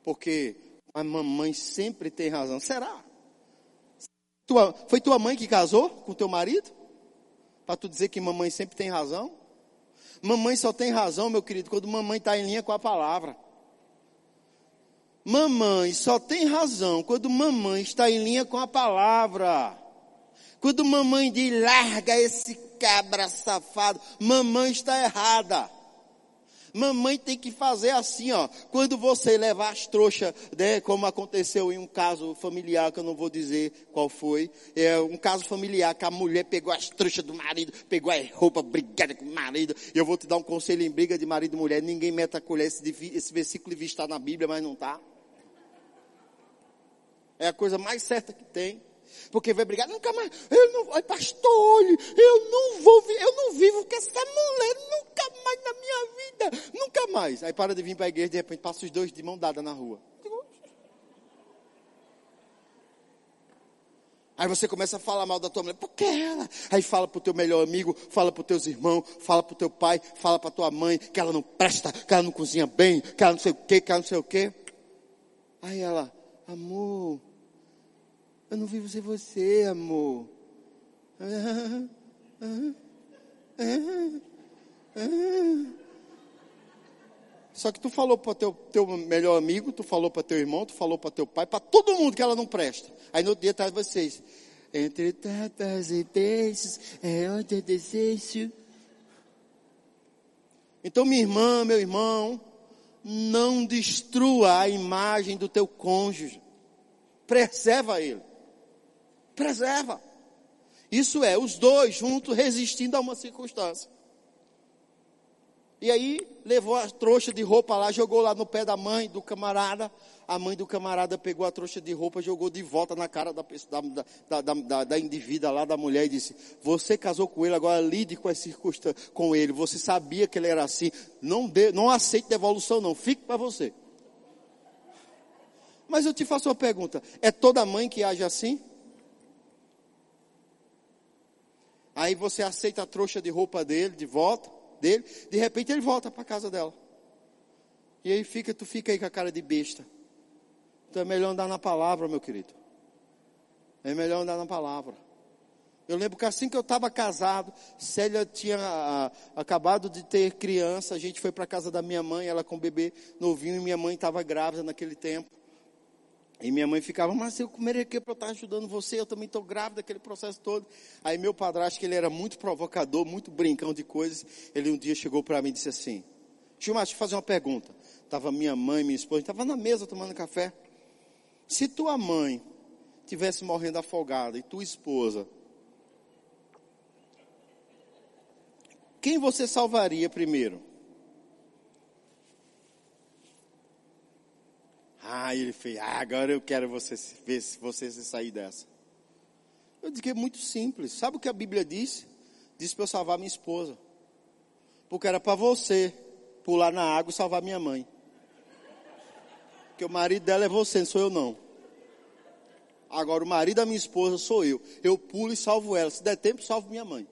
porque a mamãe sempre tem razão. Será? Tua, foi tua mãe que casou com teu marido? Para tu dizer que mamãe sempre tem razão? Mamãe só tem razão, meu querido, quando mamãe está em linha com a palavra. Mamãe só tem razão quando mamãe está em linha com a palavra. Quando mamãe diz, larga esse cabra safado, mamãe está errada. Mamãe tem que fazer assim, ó. Quando você levar as trouxas, né, como aconteceu em um caso familiar, que eu não vou dizer qual foi. É um caso familiar que a mulher pegou as trouxas do marido, pegou a roupa, brigada com o marido. Eu vou te dar um conselho em briga de marido e mulher. Ninguém meta a colher. Esse, versículo está na Bíblia, mas não está. É a coisa mais certa que tem. Porque vai brigar, nunca mais, eu não, pastor, olhe, eu não vou, eu não vivo com essa mulher, nunca mais na minha vida, nunca mais. Aí para de vir para a igreja, de repente passa os dois de mão dada na rua. Aí você começa a falar mal da tua mulher, por que ela? Aí fala pro teu melhor amigo, fala pro teus irmãos, fala pro teu pai, fala pra tua mãe, que ela não presta, que ela não cozinha bem, que ela não sei o que, que ela não sei o que. Aí ela, amor, eu não vivo sem você, amor. Só que tu falou para teu teu melhor amigo, tu falou para teu irmão, tu falou para teu pai, para todo mundo que ela não presta. Aí no dia traz vocês. Entre tapas e beijos é onde eu desejo. Então, minha irmã, meu irmão, não destrua a imagem do teu cônjuge. Preserva ele preserva. Isso é, os dois juntos resistindo a uma circunstância. E aí levou a trouxa de roupa lá, jogou lá no pé da mãe do camarada. A mãe do camarada pegou a trouxa de roupa, jogou de volta na cara da, da, da, da, da indivídua lá, da mulher, e disse: Você casou com ele, agora lide com as circunstâncias com ele. Você sabia que ele era assim. Não, dê, não aceite devolução, não. Fique para você. Mas eu te faço uma pergunta: é toda mãe que age assim? Aí você aceita a trouxa de roupa dele, de volta, dele, de repente ele volta para casa dela. E aí fica, tu fica aí com a cara de besta. Então é melhor andar na palavra, meu querido. É melhor andar na palavra. Eu lembro que assim que eu estava casado, Célia tinha a, acabado de ter criança, a gente foi para casa da minha mãe, ela com o bebê novinho, e minha mãe estava grávida naquele tempo. E minha mãe ficava, mas eu comeria que para estar ajudando você, eu também estou grávida, aquele processo todo. Aí meu padrasto, que ele era muito provocador, muito brincão de coisas, ele um dia chegou para mim e disse assim, Gilmar, deixa eu fazer uma pergunta. Estava minha mãe, minha esposa, estava na mesa tomando café. Se tua mãe tivesse morrendo afogada e tua esposa, quem você salvaria primeiro? Ah, ele fez, ah, agora eu quero você ver se você se sair dessa. Eu disse que é muito simples. Sabe o que a Bíblia diz? Diz para eu salvar minha esposa. Porque era para você pular na água e salvar minha mãe. Porque o marido dela é você, não sou eu não. Agora o marido da minha esposa sou eu. Eu pulo e salvo ela. Se der tempo, salvo minha mãe.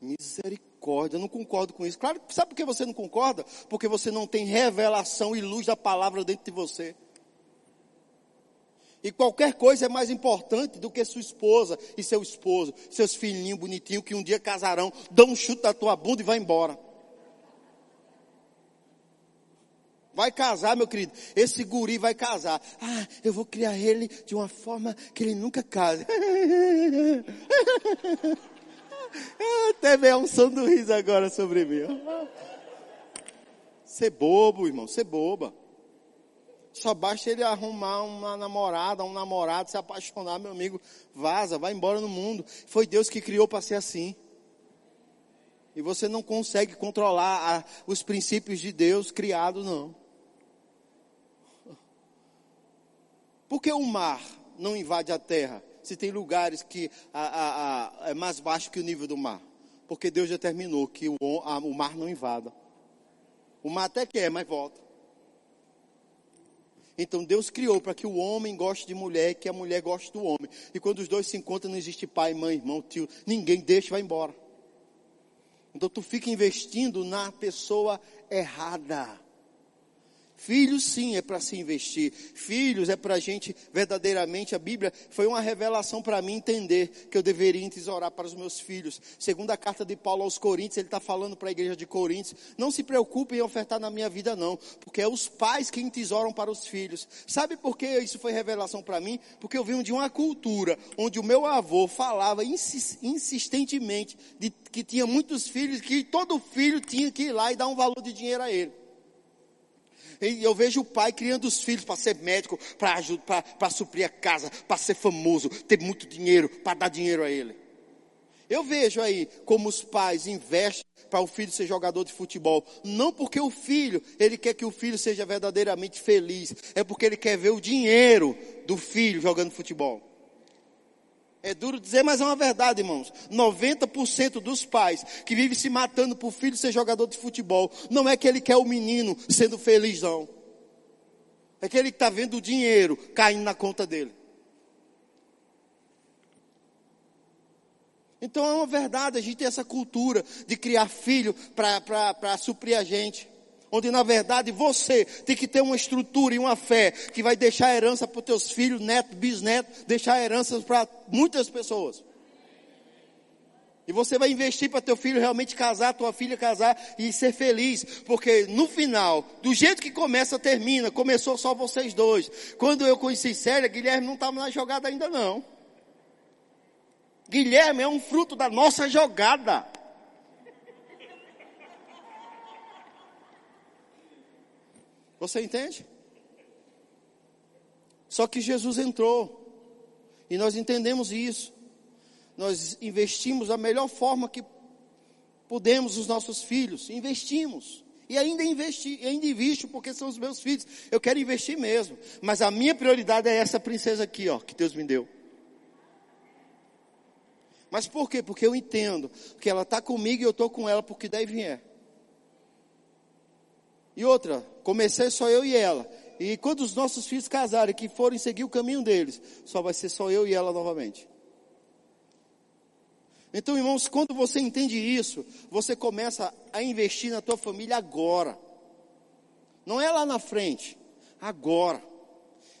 Misericórdia eu não concordo com isso. Claro, sabe por que você não concorda? Porque você não tem revelação e luz da palavra dentro de você. E qualquer coisa é mais importante do que sua esposa e seu esposo, seus filhinhos bonitinhos que um dia casarão, dão um chute na tua bunda e vai embora. Vai casar, meu querido. Esse guri vai casar. Ah, eu vou criar ele de uma forma que ele nunca case. Até veio um som do riso agora sobre mim. Ser bobo, irmão, ser boba. Só basta ele arrumar uma namorada, um namorado, se apaixonar, meu amigo, vaza, vai embora no mundo. Foi Deus que criou para ser assim. E você não consegue controlar a, os princípios de Deus criados, não. Por que o mar não invade a terra? Se tem lugares que a, a, a, é mais baixo que o nível do mar. Porque Deus determinou que o, o mar não invada. O mar até quer, mas volta. Então Deus criou para que o homem goste de mulher e que a mulher goste do homem. E quando os dois se encontram, não existe pai, mãe, irmão, tio, ninguém deixa e vai embora. Então tu fica investindo na pessoa errada. Filhos, sim, é para se investir. Filhos é para a gente, verdadeiramente, a Bíblia foi uma revelação para mim entender que eu deveria tesourar para os meus filhos. Segundo a carta de Paulo aos Coríntios, ele está falando para a igreja de Coríntios: não se preocupem em ofertar na minha vida, não, porque é os pais quem tesouram para os filhos. Sabe por que isso foi revelação para mim? Porque eu vim de uma cultura onde o meu avô falava insistentemente de que tinha muitos filhos, que todo filho tinha que ir lá e dar um valor de dinheiro a ele. E eu vejo o pai criando os filhos para ser médico, para suprir a casa, para ser famoso, ter muito dinheiro, para dar dinheiro a ele. Eu vejo aí como os pais investem para o filho ser jogador de futebol. Não porque o filho, ele quer que o filho seja verdadeiramente feliz. É porque ele quer ver o dinheiro do filho jogando futebol. É duro dizer, mas é uma verdade, irmãos. 90% dos pais que vivem se matando por filho ser jogador de futebol, não é que ele quer o menino sendo feliz, não. É que ele está vendo o dinheiro caindo na conta dele. Então é uma verdade, a gente tem essa cultura de criar filho para suprir a gente onde na verdade você tem que ter uma estrutura e uma fé que vai deixar herança para os teus filhos, netos, bisnetos, deixar heranças para muitas pessoas. E você vai investir para teu filho realmente casar, tua filha casar e ser feliz, porque no final, do jeito que começa, termina. Começou só vocês dois. Quando eu conheci Célia, Guilherme não estava na jogada ainda não. Guilherme é um fruto da nossa jogada. Você entende? Só que Jesus entrou. E nós entendemos isso. Nós investimos da melhor forma que pudemos os nossos filhos. Investimos. E ainda investi, ainda invisto porque são os meus filhos. Eu quero investir mesmo. Mas a minha prioridade é essa princesa aqui, ó, que Deus me deu. Mas por quê? Porque eu entendo que ela está comigo e eu estou com ela porque daí vier. E outra, comecei só eu e ela. E quando os nossos filhos casarem, que forem seguir o caminho deles, só vai ser só eu e ela novamente. Então, irmãos, quando você entende isso, você começa a investir na tua família agora. Não é lá na frente, agora.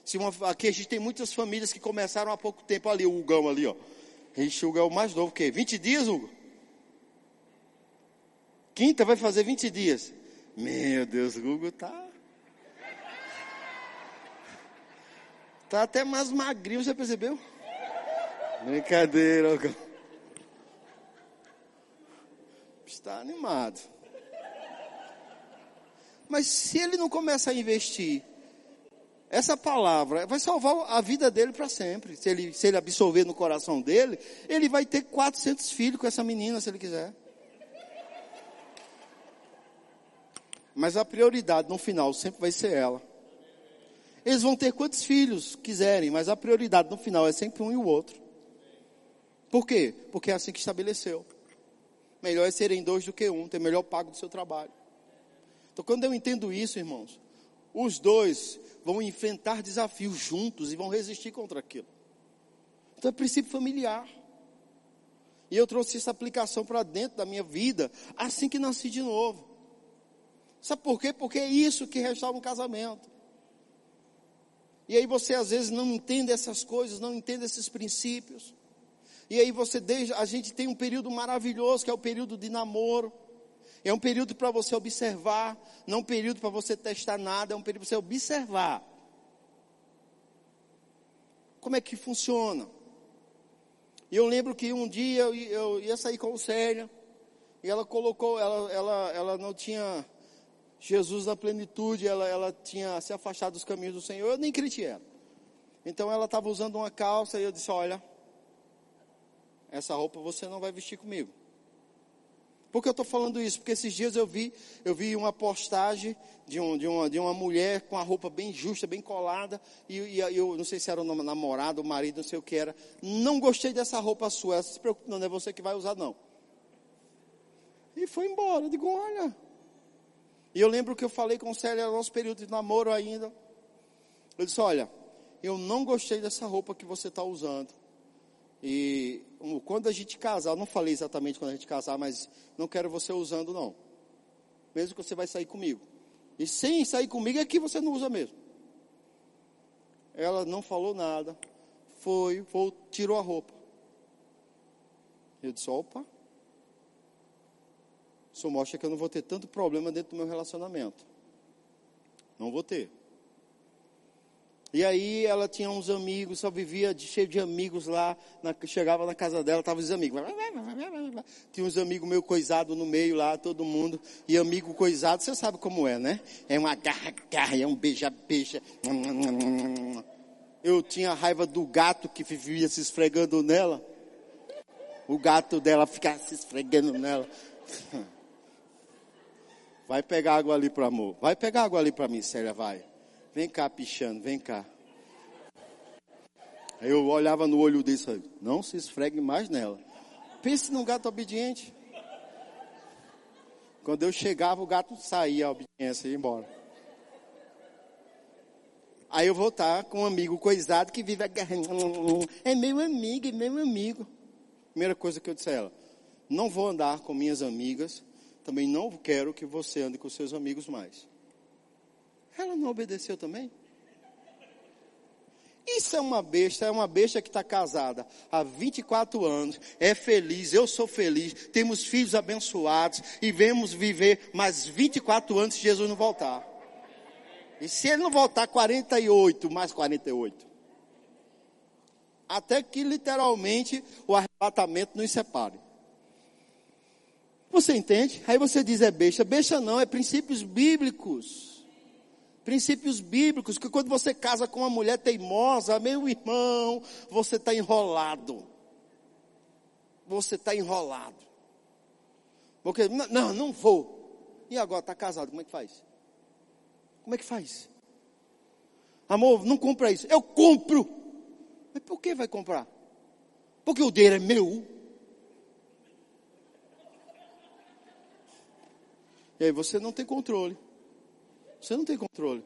Se uma, aqui a gente tem muitas famílias que começaram há pouco tempo ali, o Hugão ali, ó. Ixi, o Hugo é o mais novo, o quê? 20 dias, Hugo? Quinta vai fazer 20 dias. Meu Deus, o Google tá. Tá até mais magrinho, você percebeu? Brincadeira. Está animado. Mas se ele não começa a investir, essa palavra vai salvar a vida dele para sempre. Se ele, se ele absorver no coração dele, ele vai ter 400 filhos com essa menina, se ele quiser. Mas a prioridade no final sempre vai ser ela. Eles vão ter quantos filhos quiserem, mas a prioridade no final é sempre um e o outro. Por quê? Porque é assim que estabeleceu. Melhor é serem dois do que um, ter melhor pago do seu trabalho. Então, quando eu entendo isso, irmãos, os dois vão enfrentar desafios juntos e vão resistir contra aquilo. Então, é princípio familiar. E eu trouxe essa aplicação para dentro da minha vida assim que nasci de novo. Sabe por quê? Porque é isso que restaura um casamento. E aí você às vezes não entende essas coisas, não entende esses princípios. E aí você deixa, a gente tem um período maravilhoso que é o período de namoro. É um período para você observar, não um período para você testar nada, é um período para você observar. Como é que funciona? E eu lembro que um dia eu, eu ia sair com o Célia, e ela colocou, ela, ela, ela não tinha Jesus na plenitude, ela, ela tinha se afastado dos caminhos do Senhor, eu nem critiquei ela. Então ela estava usando uma calça e eu disse, olha, essa roupa você não vai vestir comigo. Por que eu estou falando isso? Porque esses dias eu vi, eu vi uma postagem de, um, de, uma, de uma mulher com a roupa bem justa, bem colada, e, e eu não sei se era o namorado, o marido, não sei o que era. Não gostei dessa roupa sua, se preocupe, não é você que vai usar, não. E foi embora. Eu digo, olha, e eu lembro que eu falei com Célia no nosso período de namoro ainda. Eu disse: Olha, eu não gostei dessa roupa que você está usando. E quando a gente casar, não falei exatamente quando a gente casar, mas não quero você usando, não. Mesmo que você vai sair comigo. E sem sair comigo é que você não usa mesmo. Ela não falou nada. Foi, foi tirou a roupa. Eu disse: opa. Isso mostra que eu não vou ter tanto problema dentro do meu relacionamento. Não vou ter. E aí ela tinha uns amigos, só vivia de, cheio de amigos lá, na, chegava na casa dela, tava os amigos. Tinha uns amigos meio coisado no meio lá, todo mundo. E amigo coisado, você sabe como é, né? É uma garra, garra, é um beija-beija. Eu tinha raiva do gato que vivia se esfregando nela. O gato dela ficava se esfregando nela. Vai pegar água ali para amor. Vai pegar água ali para mim, Célia, vai. Vem cá, pichando, vem cá. Aí eu olhava no olho desse, não se esfregue mais nela. Pense num gato obediente. Quando eu chegava, o gato saía a obediência ia embora. Aí eu vou estar com um amigo coisado que vive agarrando. É meu amigo, é meu amigo. Primeira coisa que eu disse a ela: não vou andar com minhas amigas, também não quero que você ande com seus amigos mais. Ela não obedeceu também? Isso é uma besta, é uma besta que está casada há 24 anos, é feliz, eu sou feliz, temos filhos abençoados e vemos viver mais 24 anos se Jesus não voltar. E se ele não voltar 48, mais 48. Até que literalmente o arrebatamento nos separe. Você entende? Aí você diz é besta. Besta não, é princípios bíblicos princípios bíblicos, que quando você casa com uma mulher teimosa, meu irmão, você está enrolado. Você está enrolado. Porque, não, não vou. E agora está casado, como é que faz? Como é que faz? Amor, não compra isso. Eu compro. Mas por que vai comprar? Porque o dinheiro é meu. E aí você não tem controle. Você não tem controle.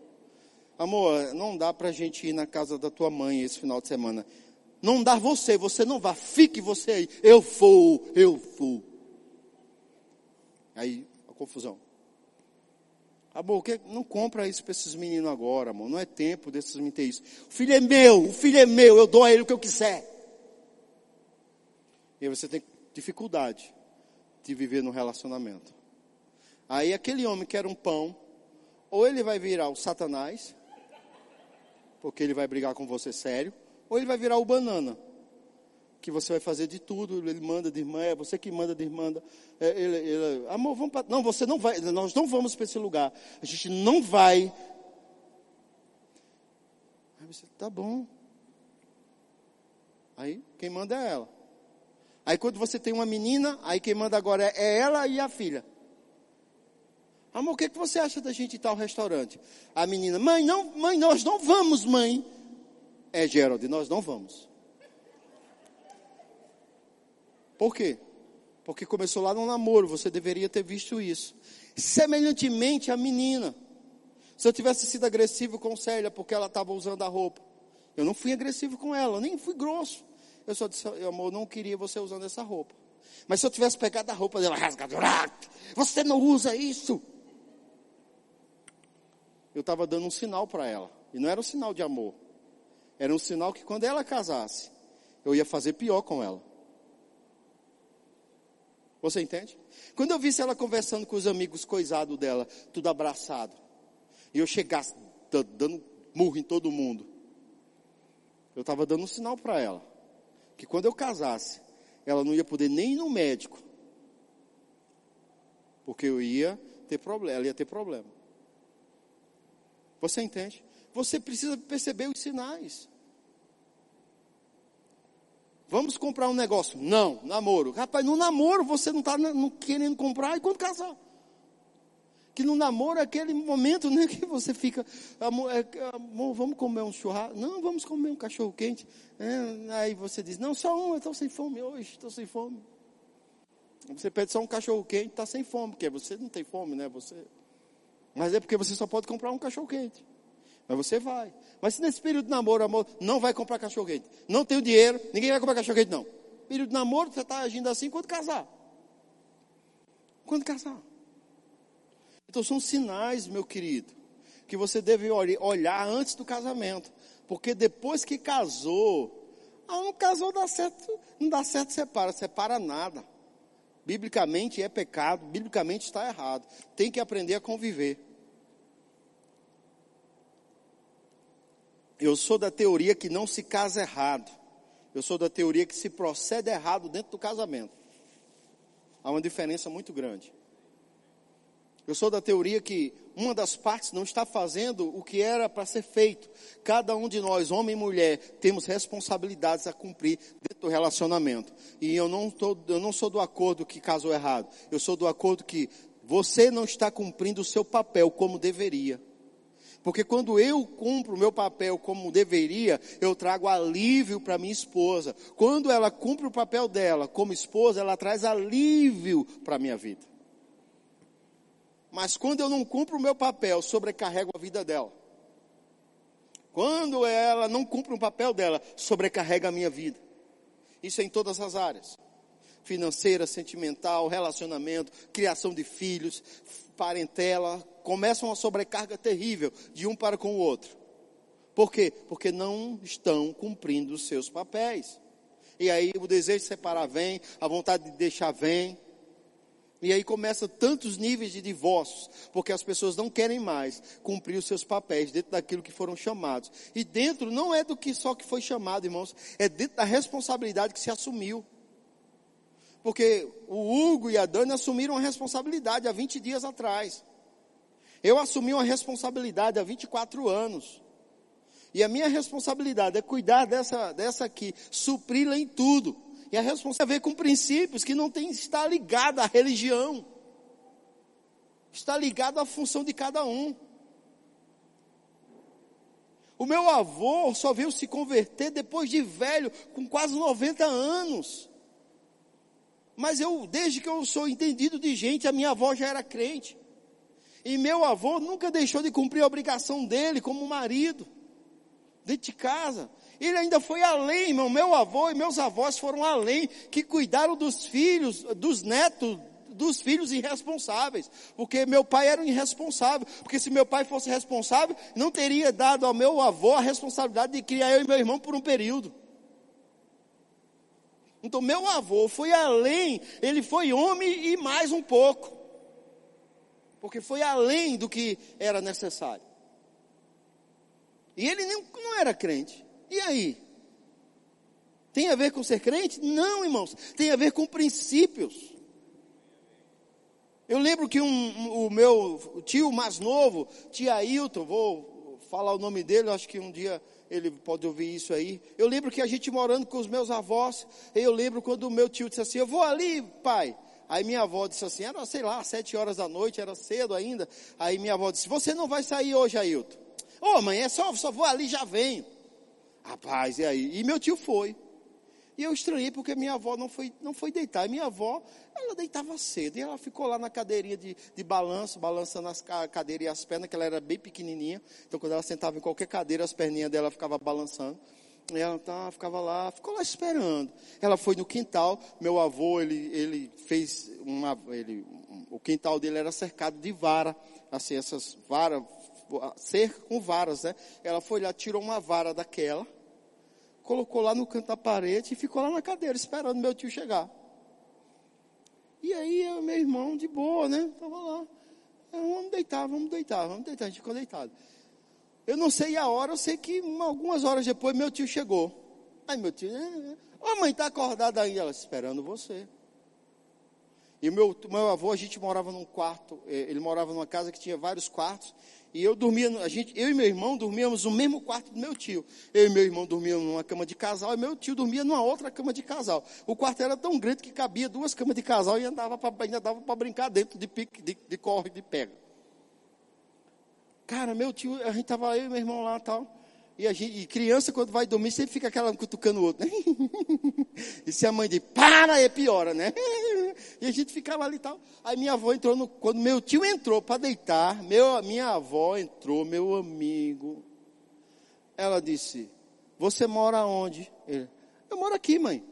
Amor, não dá para a gente ir na casa da tua mãe esse final de semana. Não dá você, você não vá, fique você aí. Eu vou, eu vou. Aí, a confusão. Amor, que, não compra isso para esses meninos agora, amor. Não é tempo desses meninos ter isso. O filho é meu, o filho é meu, eu dou a ele o que eu quiser. E aí você tem dificuldade de viver no relacionamento. Aí aquele homem que era um pão, ou ele vai virar o Satanás, porque ele vai brigar com você sério, ou ele vai virar o banana, que você vai fazer de tudo, ele manda de irmã, é você que manda de irmã. É, ele, ele, amor, vamos pra, não, você não vai, nós não vamos para esse lugar, a gente não vai. Aí você, tá bom. Aí quem manda é ela. Aí quando você tem uma menina, aí quem manda agora é, é ela e a filha. Amor, o que, é que você acha da gente ir ao restaurante? A menina, mãe, não, mãe, nós não vamos, mãe. É, Gerald, nós não vamos. Por quê? Porque começou lá no namoro, você deveria ter visto isso. Semelhantemente a menina. Se eu tivesse sido agressivo com Célia porque ela estava usando a roupa, eu não fui agressivo com ela, nem fui grosso. Eu só disse, amor, não queria você usando essa roupa. Mas se eu tivesse pegado a roupa dela rasgada, você não usa isso eu estava dando um sinal para ela. E não era um sinal de amor. Era um sinal que quando ela casasse, eu ia fazer pior com ela. Você entende? Quando eu visse ela conversando com os amigos coisados dela, tudo abraçado, e eu chegasse dando murro em todo mundo, eu estava dando um sinal para ela, que quando eu casasse, ela não ia poder nem ir no médico, porque eu ia ter problema, ela ia ter problema. Você entende? Você precisa perceber os sinais. Vamos comprar um negócio. Não, namoro. Rapaz, no namoro você não está querendo comprar e quando casar. Que no namoro é aquele momento né, que você fica, amor, é, amor, vamos comer um churrasco. Não, vamos comer um cachorro quente. É, aí você diz, não, só um, eu estou sem fome hoje, estou sem fome. Você pede só um cachorro quente, está sem fome, porque você não tem fome, né? Você mas é porque você só pode comprar um cachorro quente. Mas você vai. Mas se nesse período de namoro, amor, não vai comprar cachorro-quente. Não tem o dinheiro, ninguém vai comprar cachorro-quente, não. Período de namoro, você está agindo assim quando casar. Quando casar. Então são sinais, meu querido, que você deve olhar antes do casamento. Porque depois que casou, ah, não casou, dá certo, não dá certo, separa, separa nada. Biblicamente é pecado, biblicamente está errado. Tem que aprender a conviver. Eu sou da teoria que não se casa errado. Eu sou da teoria que se procede errado dentro do casamento. Há uma diferença muito grande. Eu sou da teoria que uma das partes não está fazendo o que era para ser feito. Cada um de nós, homem e mulher, temos responsabilidades a cumprir dentro do relacionamento. E eu não, tô, eu não sou do acordo que casou errado. Eu sou do acordo que você não está cumprindo o seu papel como deveria. Porque quando eu cumpro o meu papel como deveria, eu trago alívio para minha esposa. Quando ela cumpre o papel dela como esposa, ela traz alívio para a minha vida. Mas quando eu não cumpro o meu papel, sobrecarrego a vida dela. Quando ela não cumpre o papel dela, sobrecarrega a minha vida. Isso é em todas as áreas financeira, sentimental, relacionamento, criação de filhos, parentela, começam uma sobrecarga terrível de um para com o outro. Por quê? Porque não estão cumprindo os seus papéis. E aí o desejo de separar vem, a vontade de deixar vem. E aí começa tantos níveis de divórcios, porque as pessoas não querem mais cumprir os seus papéis dentro daquilo que foram chamados. E dentro não é do que só que foi chamado, irmãos, é dentro da responsabilidade que se assumiu. Porque o Hugo e a Dani assumiram a responsabilidade há 20 dias atrás. Eu assumi uma responsabilidade há 24 anos. E a minha responsabilidade é cuidar dessa, dessa aqui, supri-la em tudo. E a responsabilidade tem a ver com princípios que não tem, está ligada à religião. Está ligado à função de cada um. O meu avô só veio se converter depois de velho, com quase 90 anos. Mas eu, desde que eu sou entendido de gente, a minha avó já era crente. E meu avô nunca deixou de cumprir a obrigação dele como marido, dentro de casa. Ele ainda foi além, irmão. Meu avô e meus avós foram além, que cuidaram dos filhos, dos netos, dos filhos irresponsáveis. Porque meu pai era um irresponsável. Porque se meu pai fosse responsável, não teria dado ao meu avô a responsabilidade de criar eu e meu irmão por um período. Então, meu avô foi além, ele foi homem e mais um pouco. Porque foi além do que era necessário. E ele não, era crente. E aí? Tem a ver com ser crente? Não, irmãos. Tem a ver com princípios. Eu lembro que um, o meu tio mais novo, tia Ailton, vou falar o nome dele, acho que um dia ele pode ouvir isso aí. Eu lembro que a gente morando com os meus avós, eu lembro quando o meu tio disse assim, eu vou ali, pai. Aí minha avó disse assim, era, sei lá, sete horas da noite, era cedo ainda. Aí minha avó disse, você não vai sair hoje, Ailton. Ô oh, mãe, é só, só vou ali já venho. Rapaz, e aí? E meu tio foi. E eu estranhei porque minha avó não foi, não foi deitar. E minha avó, ela deitava cedo. E ela ficou lá na cadeirinha de, de balanço, balançando as cadeiras e as pernas, que ela era bem pequenininha. Então, quando ela sentava em qualquer cadeira, as perninhas dela ficavam balançando. E ela tá, ficava lá, ficou lá esperando. Ela foi no quintal. Meu avô, ele, ele fez uma. Ele, o quintal dele era cercado de vara. Assim, essas varas, cerca com varas, né? Ela foi lá, tirou uma vara daquela colocou lá no canto da parede e ficou lá na cadeira esperando meu tio chegar. E aí eu, meu irmão de boa, né? Tava lá. Vamos deitar, vamos deitar, vamos deitar. A gente ficou deitado. Eu não sei a hora, eu sei que algumas horas depois meu tio chegou. Aí meu tio, ô mãe, tá acordada aí? Ela, esperando você. E o meu, meu avô, a gente morava num quarto, eh, ele morava numa casa que tinha vários quartos, e eu dormia, a gente, eu e meu irmão dormíamos no mesmo quarto do meu tio. Eu e meu irmão dormíamos numa cama de casal, e meu tio dormia numa outra cama de casal. O quarto era tão grande que cabia duas camas de casal e andava pra, ainda dava para brincar dentro de pique, de, de corre, de pega. Cara, meu tio, a gente tava eu e meu irmão lá tal. E, gente, e criança, quando vai dormir, sempre fica aquela cutucando o outro, né? E se a mãe diz, para, é piora, né? E a gente ficava ali e tal. Aí minha avó entrou, no, quando meu tio entrou para deitar, meu, minha avó entrou, meu amigo. Ela disse: Você mora onde? Ele, eu moro aqui, mãe.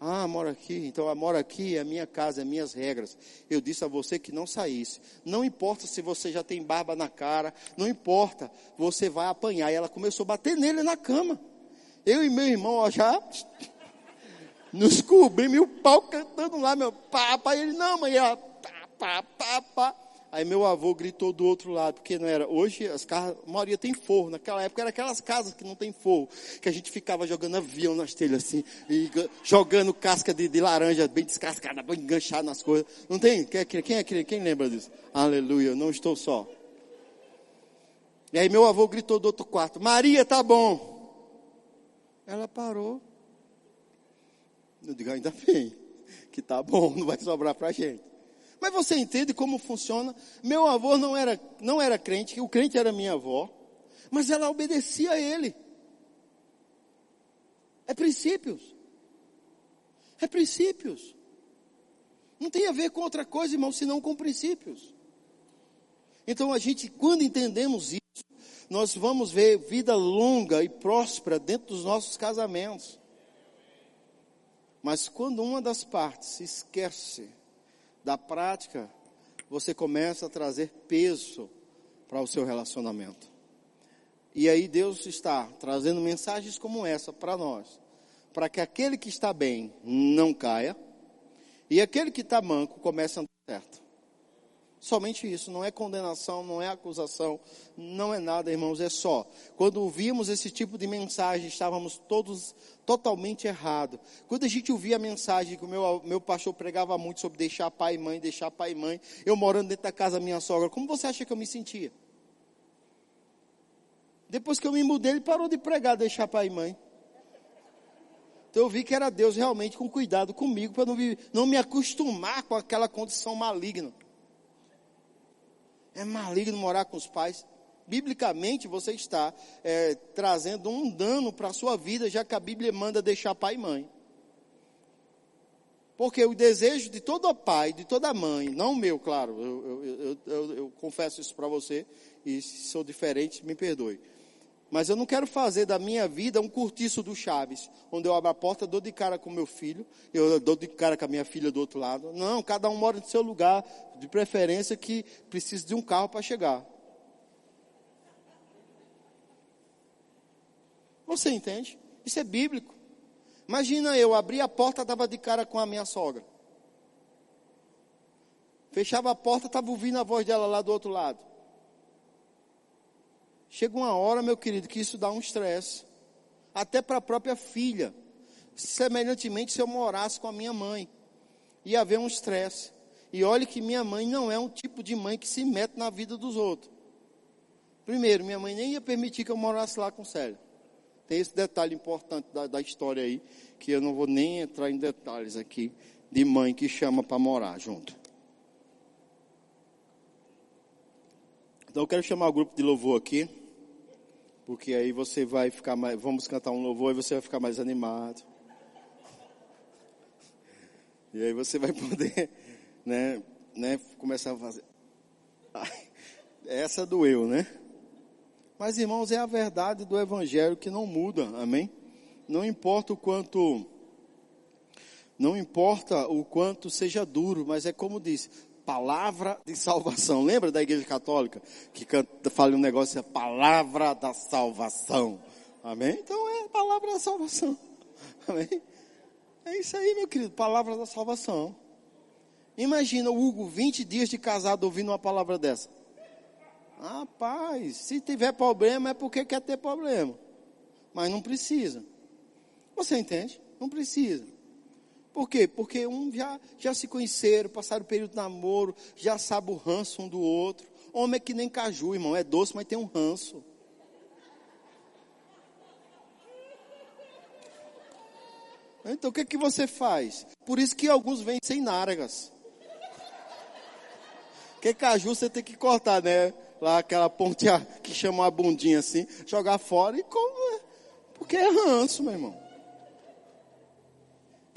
Ah, mora aqui, então eu moro aqui, é a minha casa, é minhas regras. Eu disse a você que não saísse. Não importa se você já tem barba na cara, não importa, você vai apanhar. E ela começou a bater nele na cama. Eu e meu irmão ó, já nos cobrimos e o pau cantando lá, meu papa. Ele, não, mãe, ela, pá, pá, pá, pá. Aí meu avô gritou do outro lado, porque não era. Hoje as casas, a maioria tem forro. Naquela época era aquelas casas que não tem forro, que a gente ficava jogando avião nas telhas assim, e jogando casca de, de laranja bem descascada, bem enganchada nas coisas. Não tem? Quem, quem é quem, quem lembra disso? Aleluia, não estou só. E aí meu avô gritou do outro quarto: Maria, tá bom. Ela parou. Eu digo, ainda bem, que tá bom, não vai sobrar pra gente. Mas você entende como funciona? Meu avô não era, não era crente, o crente era minha avó, mas ela obedecia a ele. É princípios. É princípios. Não tem a ver com outra coisa, irmão, senão com princípios. Então a gente, quando entendemos isso, nós vamos ver vida longa e próspera dentro dos nossos casamentos. Mas quando uma das partes se esquece da prática, você começa a trazer peso para o seu relacionamento. E aí Deus está trazendo mensagens como essa para nós, para que aquele que está bem não caia e aquele que está manco comece a andar certo. Somente isso, não é condenação, não é acusação, não é nada, irmãos, é só. Quando ouvimos esse tipo de mensagem, estávamos todos totalmente errados. Quando a gente ouvia a mensagem que o meu, meu pastor pregava muito sobre deixar pai e mãe, deixar pai e mãe, eu morando dentro da casa da minha sogra, como você acha que eu me sentia? Depois que eu me mudei, ele parou de pregar, deixar pai e mãe. Então eu vi que era Deus realmente com cuidado comigo, para não, não me acostumar com aquela condição maligna. É maligno morar com os pais. Biblicamente, você está é, trazendo um dano para a sua vida, já que a Bíblia manda deixar pai e mãe. Porque o desejo de todo pai, de toda mãe, não meu, claro, eu, eu, eu, eu confesso isso para você, e se sou diferente, me perdoe. Mas eu não quero fazer da minha vida um curtiço do Chaves, onde eu abro a porta, dou de cara com meu filho, eu dou de cara com a minha filha do outro lado. Não, cada um mora no seu lugar, de preferência que precisa de um carro para chegar. Você entende? Isso é bíblico. Imagina eu abrir a porta, estava de cara com a minha sogra. Fechava a porta, estava ouvindo a voz dela lá do outro lado. Chega uma hora, meu querido, que isso dá um estresse. Até para a própria filha. Semelhantemente, se eu morasse com a minha mãe, ia haver um estresse. E olhe que minha mãe não é um tipo de mãe que se mete na vida dos outros. Primeiro, minha mãe nem ia permitir que eu morasse lá com Célia. Tem esse detalhe importante da, da história aí, que eu não vou nem entrar em detalhes aqui, de mãe que chama para morar junto. Então eu quero chamar o grupo de louvor aqui porque aí você vai ficar mais, vamos cantar um louvor e você vai ficar mais animado. E aí você vai poder, né, né, começar a fazer. Essa doeu, né? Mas irmãos, é a verdade do evangelho que não muda, amém? Não importa o quanto não importa o quanto seja duro, mas é como diz, palavra de salvação. Lembra da igreja católica que canta, fala um negócio, é palavra da salvação. Amém? Então é a palavra da salvação. Amém? É isso aí, meu querido, palavra da salvação. Imagina o Hugo 20 dias de casado ouvindo uma palavra dessa. Rapaz, se tiver problema é porque quer ter problema. Mas não precisa. Você entende? Não precisa. Por quê? Porque um já, já se conheceram, passaram o período de namoro, já sabe o ranço um do outro. Homem é que nem caju, irmão, é doce, mas tem um ranço. Então o que, que você faz? Por isso que alguns vêm sem náregas. Porque caju você tem que cortar, né? Lá aquela pontinha que chama a bundinha assim, jogar fora e comer. Porque é ranço, meu irmão.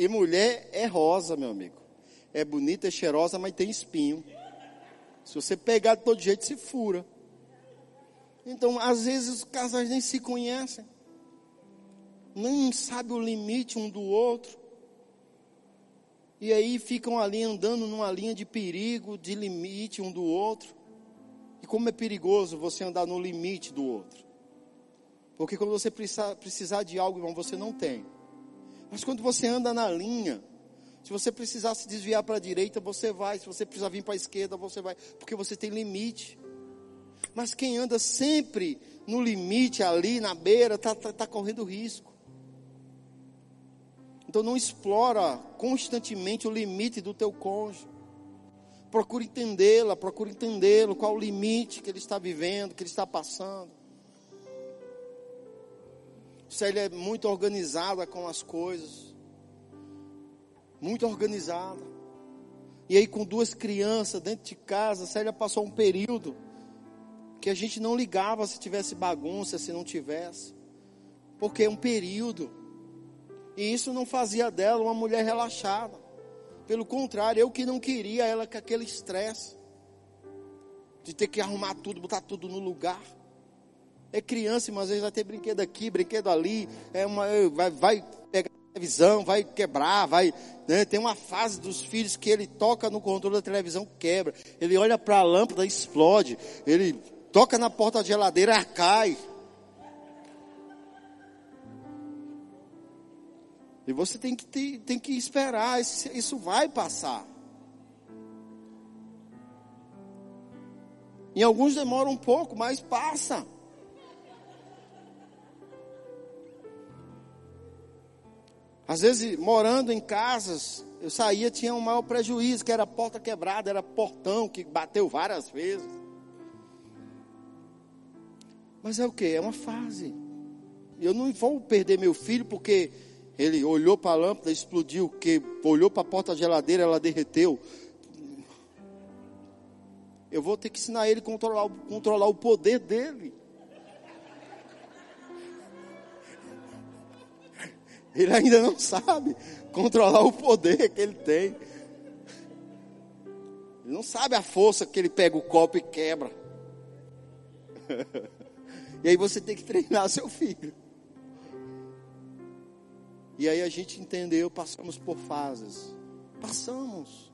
E mulher é rosa, meu amigo. É bonita, é cheirosa, mas tem espinho. Se você pegar de todo jeito, se fura. Então, às vezes, os casais nem se conhecem, nem sabem o limite um do outro. E aí ficam ali andando numa linha de perigo, de limite um do outro. E como é perigoso você andar no limite do outro. Porque quando você precisar, de algo, irmão, você não tem. Mas quando você anda na linha, se você precisar se desviar para a direita, você vai. Se você precisar vir para a esquerda, você vai. Porque você tem limite. Mas quem anda sempre no limite, ali na beira, está tá, tá correndo risco. Então não explora constantemente o limite do teu cônjuge. Procure entendê-la, procure entendê-lo, qual o limite que ele está vivendo, que ele está passando. Célia é muito organizada com as coisas. Muito organizada. E aí com duas crianças dentro de casa, Célia passou um período que a gente não ligava se tivesse bagunça, se não tivesse. Porque é um período. E isso não fazia dela uma mulher relaxada. Pelo contrário, eu que não queria ela com aquele estresse. De ter que arrumar tudo, botar tudo no lugar. É criança, mas às vezes vai ter brinquedo aqui, brinquedo ali. É uma, vai, vai pegar a televisão, vai quebrar, vai. Né? Tem uma fase dos filhos que ele toca no controle da televisão, quebra. Ele olha para a lâmpada, explode. Ele toca na porta da geladeira, cai. E você tem que, ter, tem que esperar, isso, isso vai passar. Em alguns demora um pouco, mas passa. Às vezes, morando em casas, eu saía, tinha um maior prejuízo, que era porta quebrada, era portão que bateu várias vezes. Mas é o que? É uma fase. Eu não vou perder meu filho porque ele olhou para a lâmpada, explodiu, que olhou para a porta da geladeira, ela derreteu. Eu vou ter que ensinar ele a controlar, controlar o poder dele. Ele ainda não sabe controlar o poder que ele tem. Ele não sabe a força que ele pega o copo e quebra. E aí você tem que treinar seu filho. E aí a gente entendeu, passamos por fases. Passamos.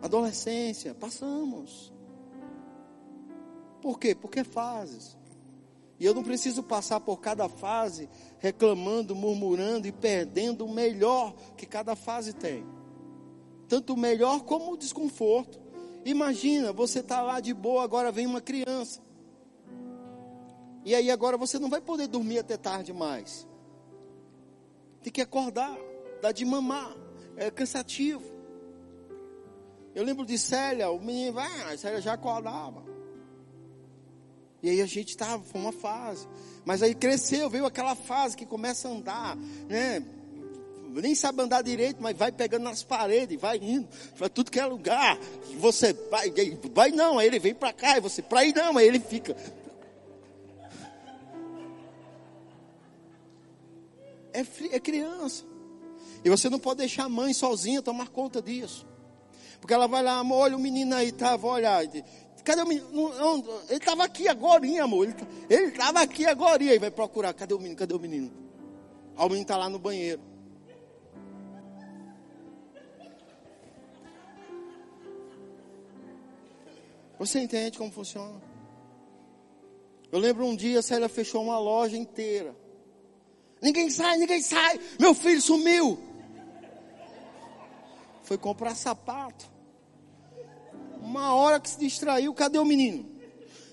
Adolescência, passamos. Por quê? Porque é fases. E eu não preciso passar por cada fase reclamando, murmurando e perdendo o melhor que cada fase tem. Tanto o melhor como o desconforto. Imagina, você está lá de boa, agora vem uma criança. E aí agora você não vai poder dormir até tarde mais. Tem que acordar, dar de mamar. É cansativo. Eu lembro de Célia, o menino vai, a Célia já acordava. E aí a gente estava, foi uma fase. Mas aí cresceu, veio aquela fase que começa a andar, né? Nem sabe andar direito, mas vai pegando nas paredes, vai indo para tudo que é lugar. Você vai, vai não, aí ele vem para cá, e você, para aí não, aí ele fica. é, é criança. E você não pode deixar a mãe sozinha tomar conta disso. Porque ela vai lá, amor, olha o menino aí, estava, olha, cadê o menino? ele estava aqui agora, amor. Ele estava aqui agora. E vai procurar, cadê o menino? Cadê o menino? Ah, o menino está lá no banheiro. Você entende como funciona? Eu lembro um dia a Célia fechou uma loja inteira. Ninguém sai, ninguém sai. Meu filho sumiu. Foi comprar sapato. Uma hora que se distraiu, cadê o menino?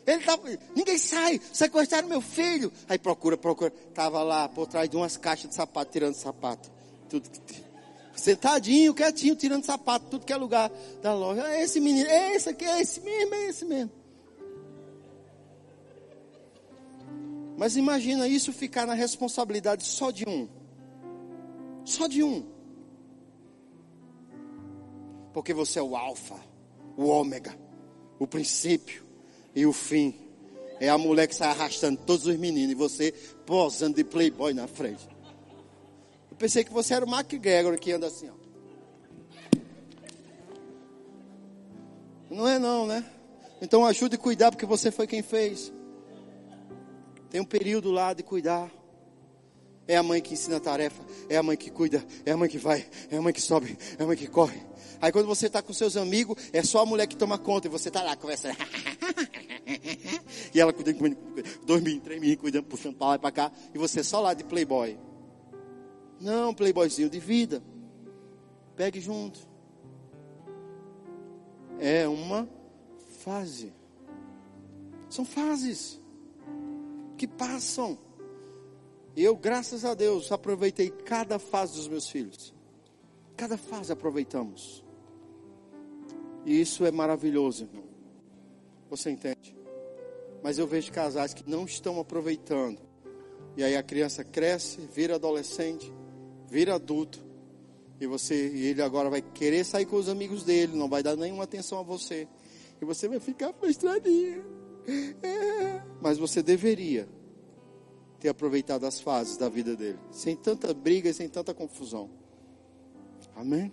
Ele tava, ninguém sai, sequestraram meu filho. Aí procura, procura. Tava lá por trás de umas caixas de sapato, tirando sapato. Tudo sentadinho, quietinho, tirando sapato, tudo que é lugar da loja. É esse menino, é esse aqui, é esse mesmo, é esse mesmo. Mas imagina isso ficar na responsabilidade só de um. Só de um. Porque você é o alfa, o ômega, o princípio e o fim. É a mulher que sai arrastando todos os meninos e você posando de playboy na frente. Eu pensei que você era o MacGregor que anda assim, ó. Não é não, né? Então ajude a cuidar, porque você foi quem fez. Tem um período lá de cuidar. É a mãe que ensina a tarefa, é a mãe que cuida, é a mãe que vai, é a mãe que sobe, é a mãe que corre. Aí quando você está com seus amigos, é só a mulher que toma conta e você está lá conversando. e ela cuidando, dois meninos, três cuidando, puxando para lá e para cá. E você só lá de playboy. Não, playboyzinho de vida. Pegue junto. É uma fase. São fases que passam. Eu, graças a Deus, aproveitei cada fase dos meus filhos. Cada fase aproveitamos. E isso é maravilhoso, irmão. Você entende? Mas eu vejo casais que não estão aproveitando. E aí a criança cresce, vira adolescente, vira adulto. E você, e ele agora vai querer sair com os amigos dele, não vai dar nenhuma atenção a você. E você vai ficar frustradinho. É. Mas você deveria ter aproveitado as fases da vida dele, sem tanta briga e sem tanta confusão. Amém?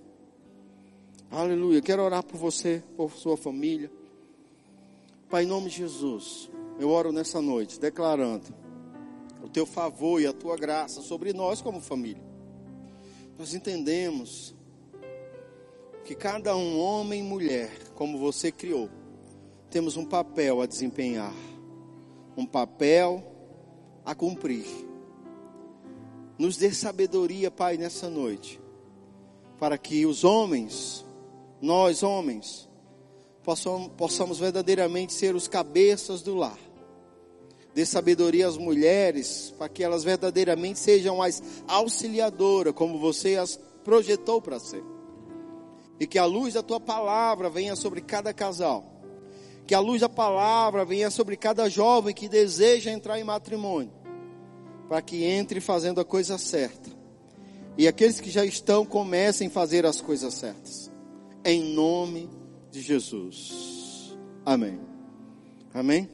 Aleluia. Quero orar por você, por sua família. Pai, em nome de Jesus, eu oro nessa noite, declarando o teu favor e a tua graça sobre nós como família. Nós entendemos que cada um, homem e mulher, como você criou, temos um papel a desempenhar, um papel a cumprir. Nos dê sabedoria, Pai, nessa noite, para que os homens, nós homens, possamos, verdadeiramente ser os cabeças do lar. Dê sabedoria às mulheres, para que elas verdadeiramente sejam as auxiliadoras, como você as projetou para ser. E que a luz da tua palavra venha sobre cada casal que a luz da palavra venha sobre cada jovem que deseja entrar em matrimônio, para que entre fazendo a coisa certa. E aqueles que já estão comecem a fazer as coisas certas. Em nome de Jesus. Amém. Amém.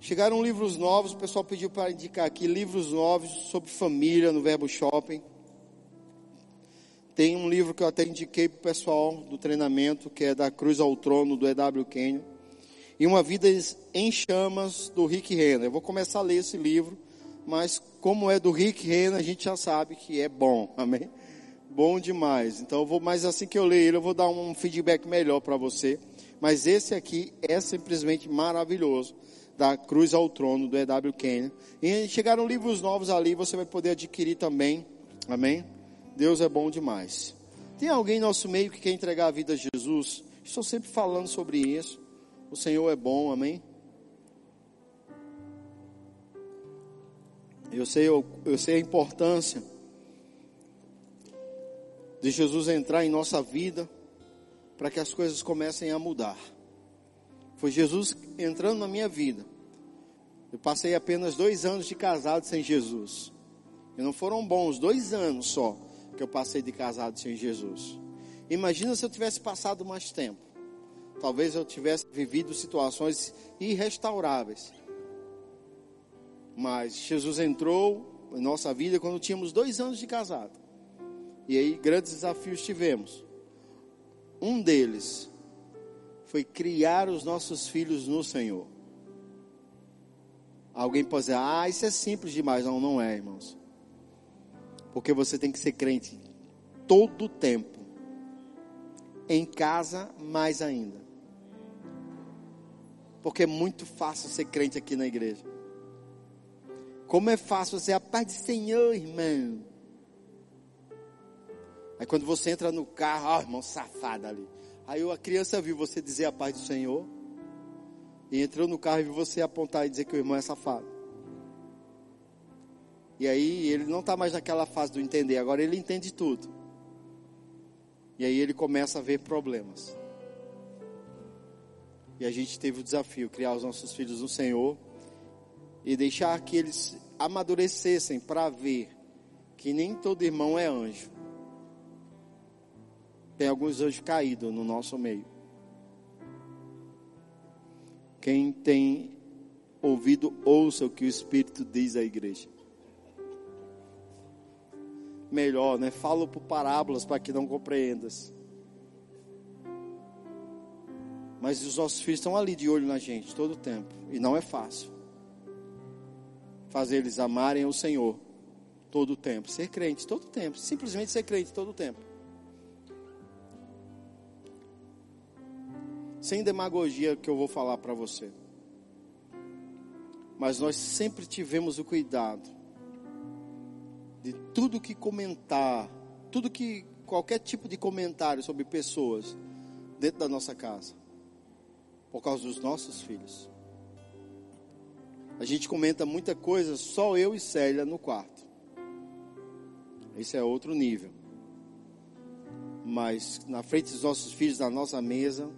Chegaram livros novos, o pessoal pediu para indicar aqui livros novos sobre família no Verbo Shopping. Tem um livro que eu até indiquei para o pessoal do treinamento, que é da Cruz ao Trono, do E.W. Kenyon. E Uma Vida em Chamas, do Rick Renner. Eu vou começar a ler esse livro, mas como é do Rick Renner, a gente já sabe que é bom, amém? Bom demais. Então eu vou, mas assim que eu ler ele, eu vou dar um feedback melhor para você. Mas esse aqui é simplesmente maravilhoso, da Cruz ao Trono, do E.W. Kenyon. E chegaram livros novos ali, você vai poder adquirir também, amém? Deus é bom demais. Tem alguém em nosso meio que quer entregar a vida a Jesus? Estou sempre falando sobre isso. O Senhor é bom, amém? Eu sei, eu, eu sei a importância de Jesus entrar em nossa vida para que as coisas comecem a mudar. Foi Jesus entrando na minha vida. Eu passei apenas dois anos de casado sem Jesus. E não foram bons, dois anos só que eu passei de casado sem Jesus. Imagina se eu tivesse passado mais tempo. Talvez eu tivesse vivido situações irrestauráveis. Mas Jesus entrou em nossa vida quando tínhamos dois anos de casado. E aí grandes desafios tivemos. Um deles foi criar os nossos filhos no Senhor. Alguém pode dizer, ah, isso é simples demais. Não, não é, irmãos. Porque você tem que ser crente todo o tempo. Em casa, mais ainda. Porque é muito fácil ser crente aqui na igreja. Como é fácil ser a paz do Senhor, irmão. Aí quando você entra no carro, ó, irmão safado ali. Aí a criança viu você dizer a paz do Senhor. E entrou no carro e viu você apontar e dizer que o irmão é safado. E aí ele não está mais naquela fase do entender, agora ele entende tudo. E aí ele começa a ver problemas. E a gente teve o desafio criar os nossos filhos no Senhor e deixar que eles amadurecessem para ver que nem todo irmão é anjo. Tem alguns anjos caídos no nosso meio. Quem tem ouvido, ouça o que o Espírito diz à igreja melhor, né? Falo por parábolas para que não compreendas. Mas os nossos filhos estão ali de olho na gente todo o tempo. E não é fácil. Fazer eles amarem o Senhor todo o tempo. Ser crente todo o tempo. Simplesmente ser crente todo o tempo. Sem demagogia que eu vou falar para você. Mas nós sempre tivemos o cuidado de tudo que comentar, tudo que qualquer tipo de comentário sobre pessoas dentro da nossa casa, por causa dos nossos filhos. A gente comenta muita coisa só eu e Célia no quarto. Esse é outro nível. Mas na frente dos nossos filhos, na nossa mesa,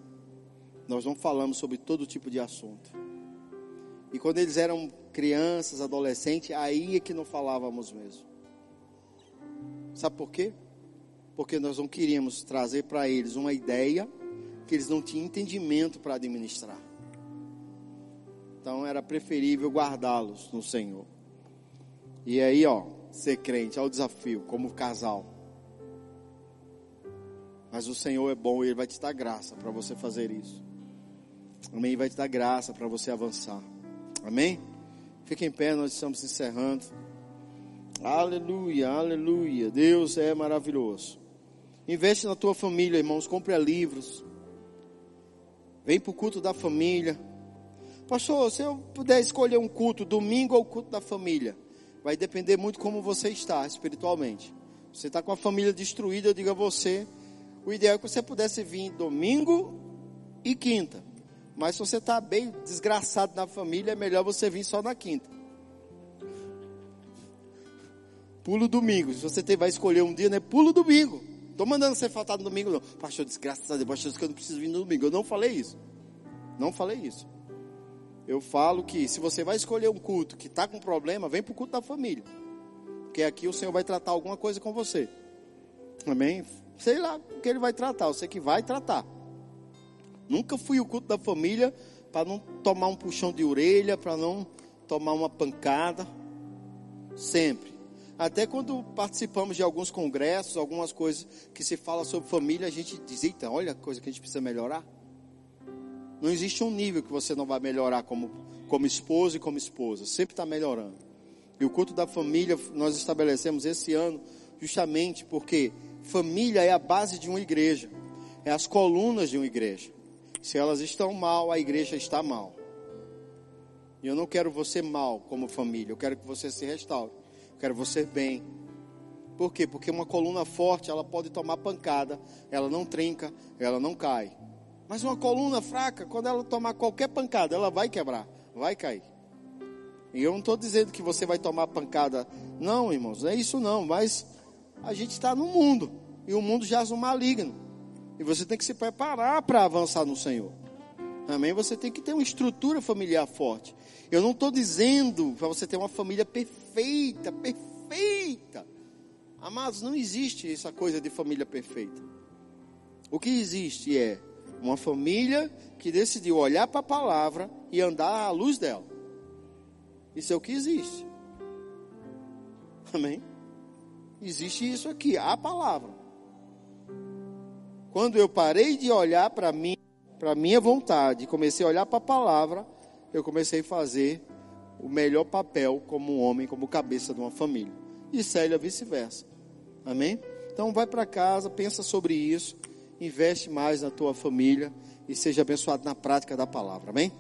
nós não falamos sobre todo tipo de assunto. E quando eles eram crianças, adolescentes, aí é que não falávamos mesmo. Sabe por quê? Porque nós não queríamos trazer para eles uma ideia que eles não tinham entendimento para administrar. Então era preferível guardá-los no Senhor. E aí, ó, ser crente é o desafio, como casal. Mas o Senhor é bom e Ele vai te dar graça para você fazer isso. Amém? Vai te dar graça para você avançar. Amém? Fique em pé, nós estamos encerrando. Aleluia, aleluia. Deus é maravilhoso. Investe na tua família, irmãos. Compre livros. Vem para o culto da família. Pastor, se eu puder escolher um culto, domingo ou culto da família, vai depender muito como você está espiritualmente. Você está com a família destruída, eu digo a você, o ideal é que você pudesse vir domingo e quinta. Mas se você está bem desgraçado na família, é melhor você vir só na quinta. Pulo domingo. Se você vai escolher um dia, né? Pulo domingo. Estou mandando você faltar no domingo, não. Pastor, desgraçado, Deus, pastor, que eu não preciso vir no domingo. Eu não falei isso. Não falei isso. Eu falo que se você vai escolher um culto que está com problema, vem para o culto da família. Porque aqui o Senhor vai tratar alguma coisa com você. Amém? Sei lá o que ele vai tratar. Eu sei que vai tratar. Nunca fui o culto da família para não tomar um puxão de orelha, para não tomar uma pancada. Sempre. Até quando participamos de alguns congressos, algumas coisas que se fala sobre família, a gente diz, eita, olha a coisa que a gente precisa melhorar. Não existe um nível que você não vai melhorar como, como esposo e como esposa. Sempre está melhorando. E o culto da família nós estabelecemos esse ano justamente porque família é a base de uma igreja. É as colunas de uma igreja. Se elas estão mal, a igreja está mal. E eu não quero você mal como família. Eu quero que você se restaure quero você bem. Por quê? Porque uma coluna forte, ela pode tomar pancada, ela não trinca, ela não cai. Mas uma coluna fraca, quando ela tomar qualquer pancada, ela vai quebrar, vai cair. E eu não estou dizendo que você vai tomar pancada, não, irmãos, não é isso não, mas a gente está no mundo, e o mundo jaz um maligno. E você tem que se preparar para avançar no Senhor. Amém? Você tem que ter uma estrutura familiar forte. Eu não estou dizendo para você ter uma família perfeita, perfeita. Amados, não existe essa coisa de família perfeita. O que existe é uma família que decidiu olhar para a palavra e andar à luz dela. Isso é o que existe. Amém? Existe isso aqui, a palavra. Quando eu parei de olhar para mim, para minha vontade, comecei a olhar para a palavra, eu comecei a fazer o melhor papel como um homem, como cabeça de uma família. E Célia vice-versa. Amém? Então vai para casa, pensa sobre isso, investe mais na tua família e seja abençoado na prática da palavra. Amém?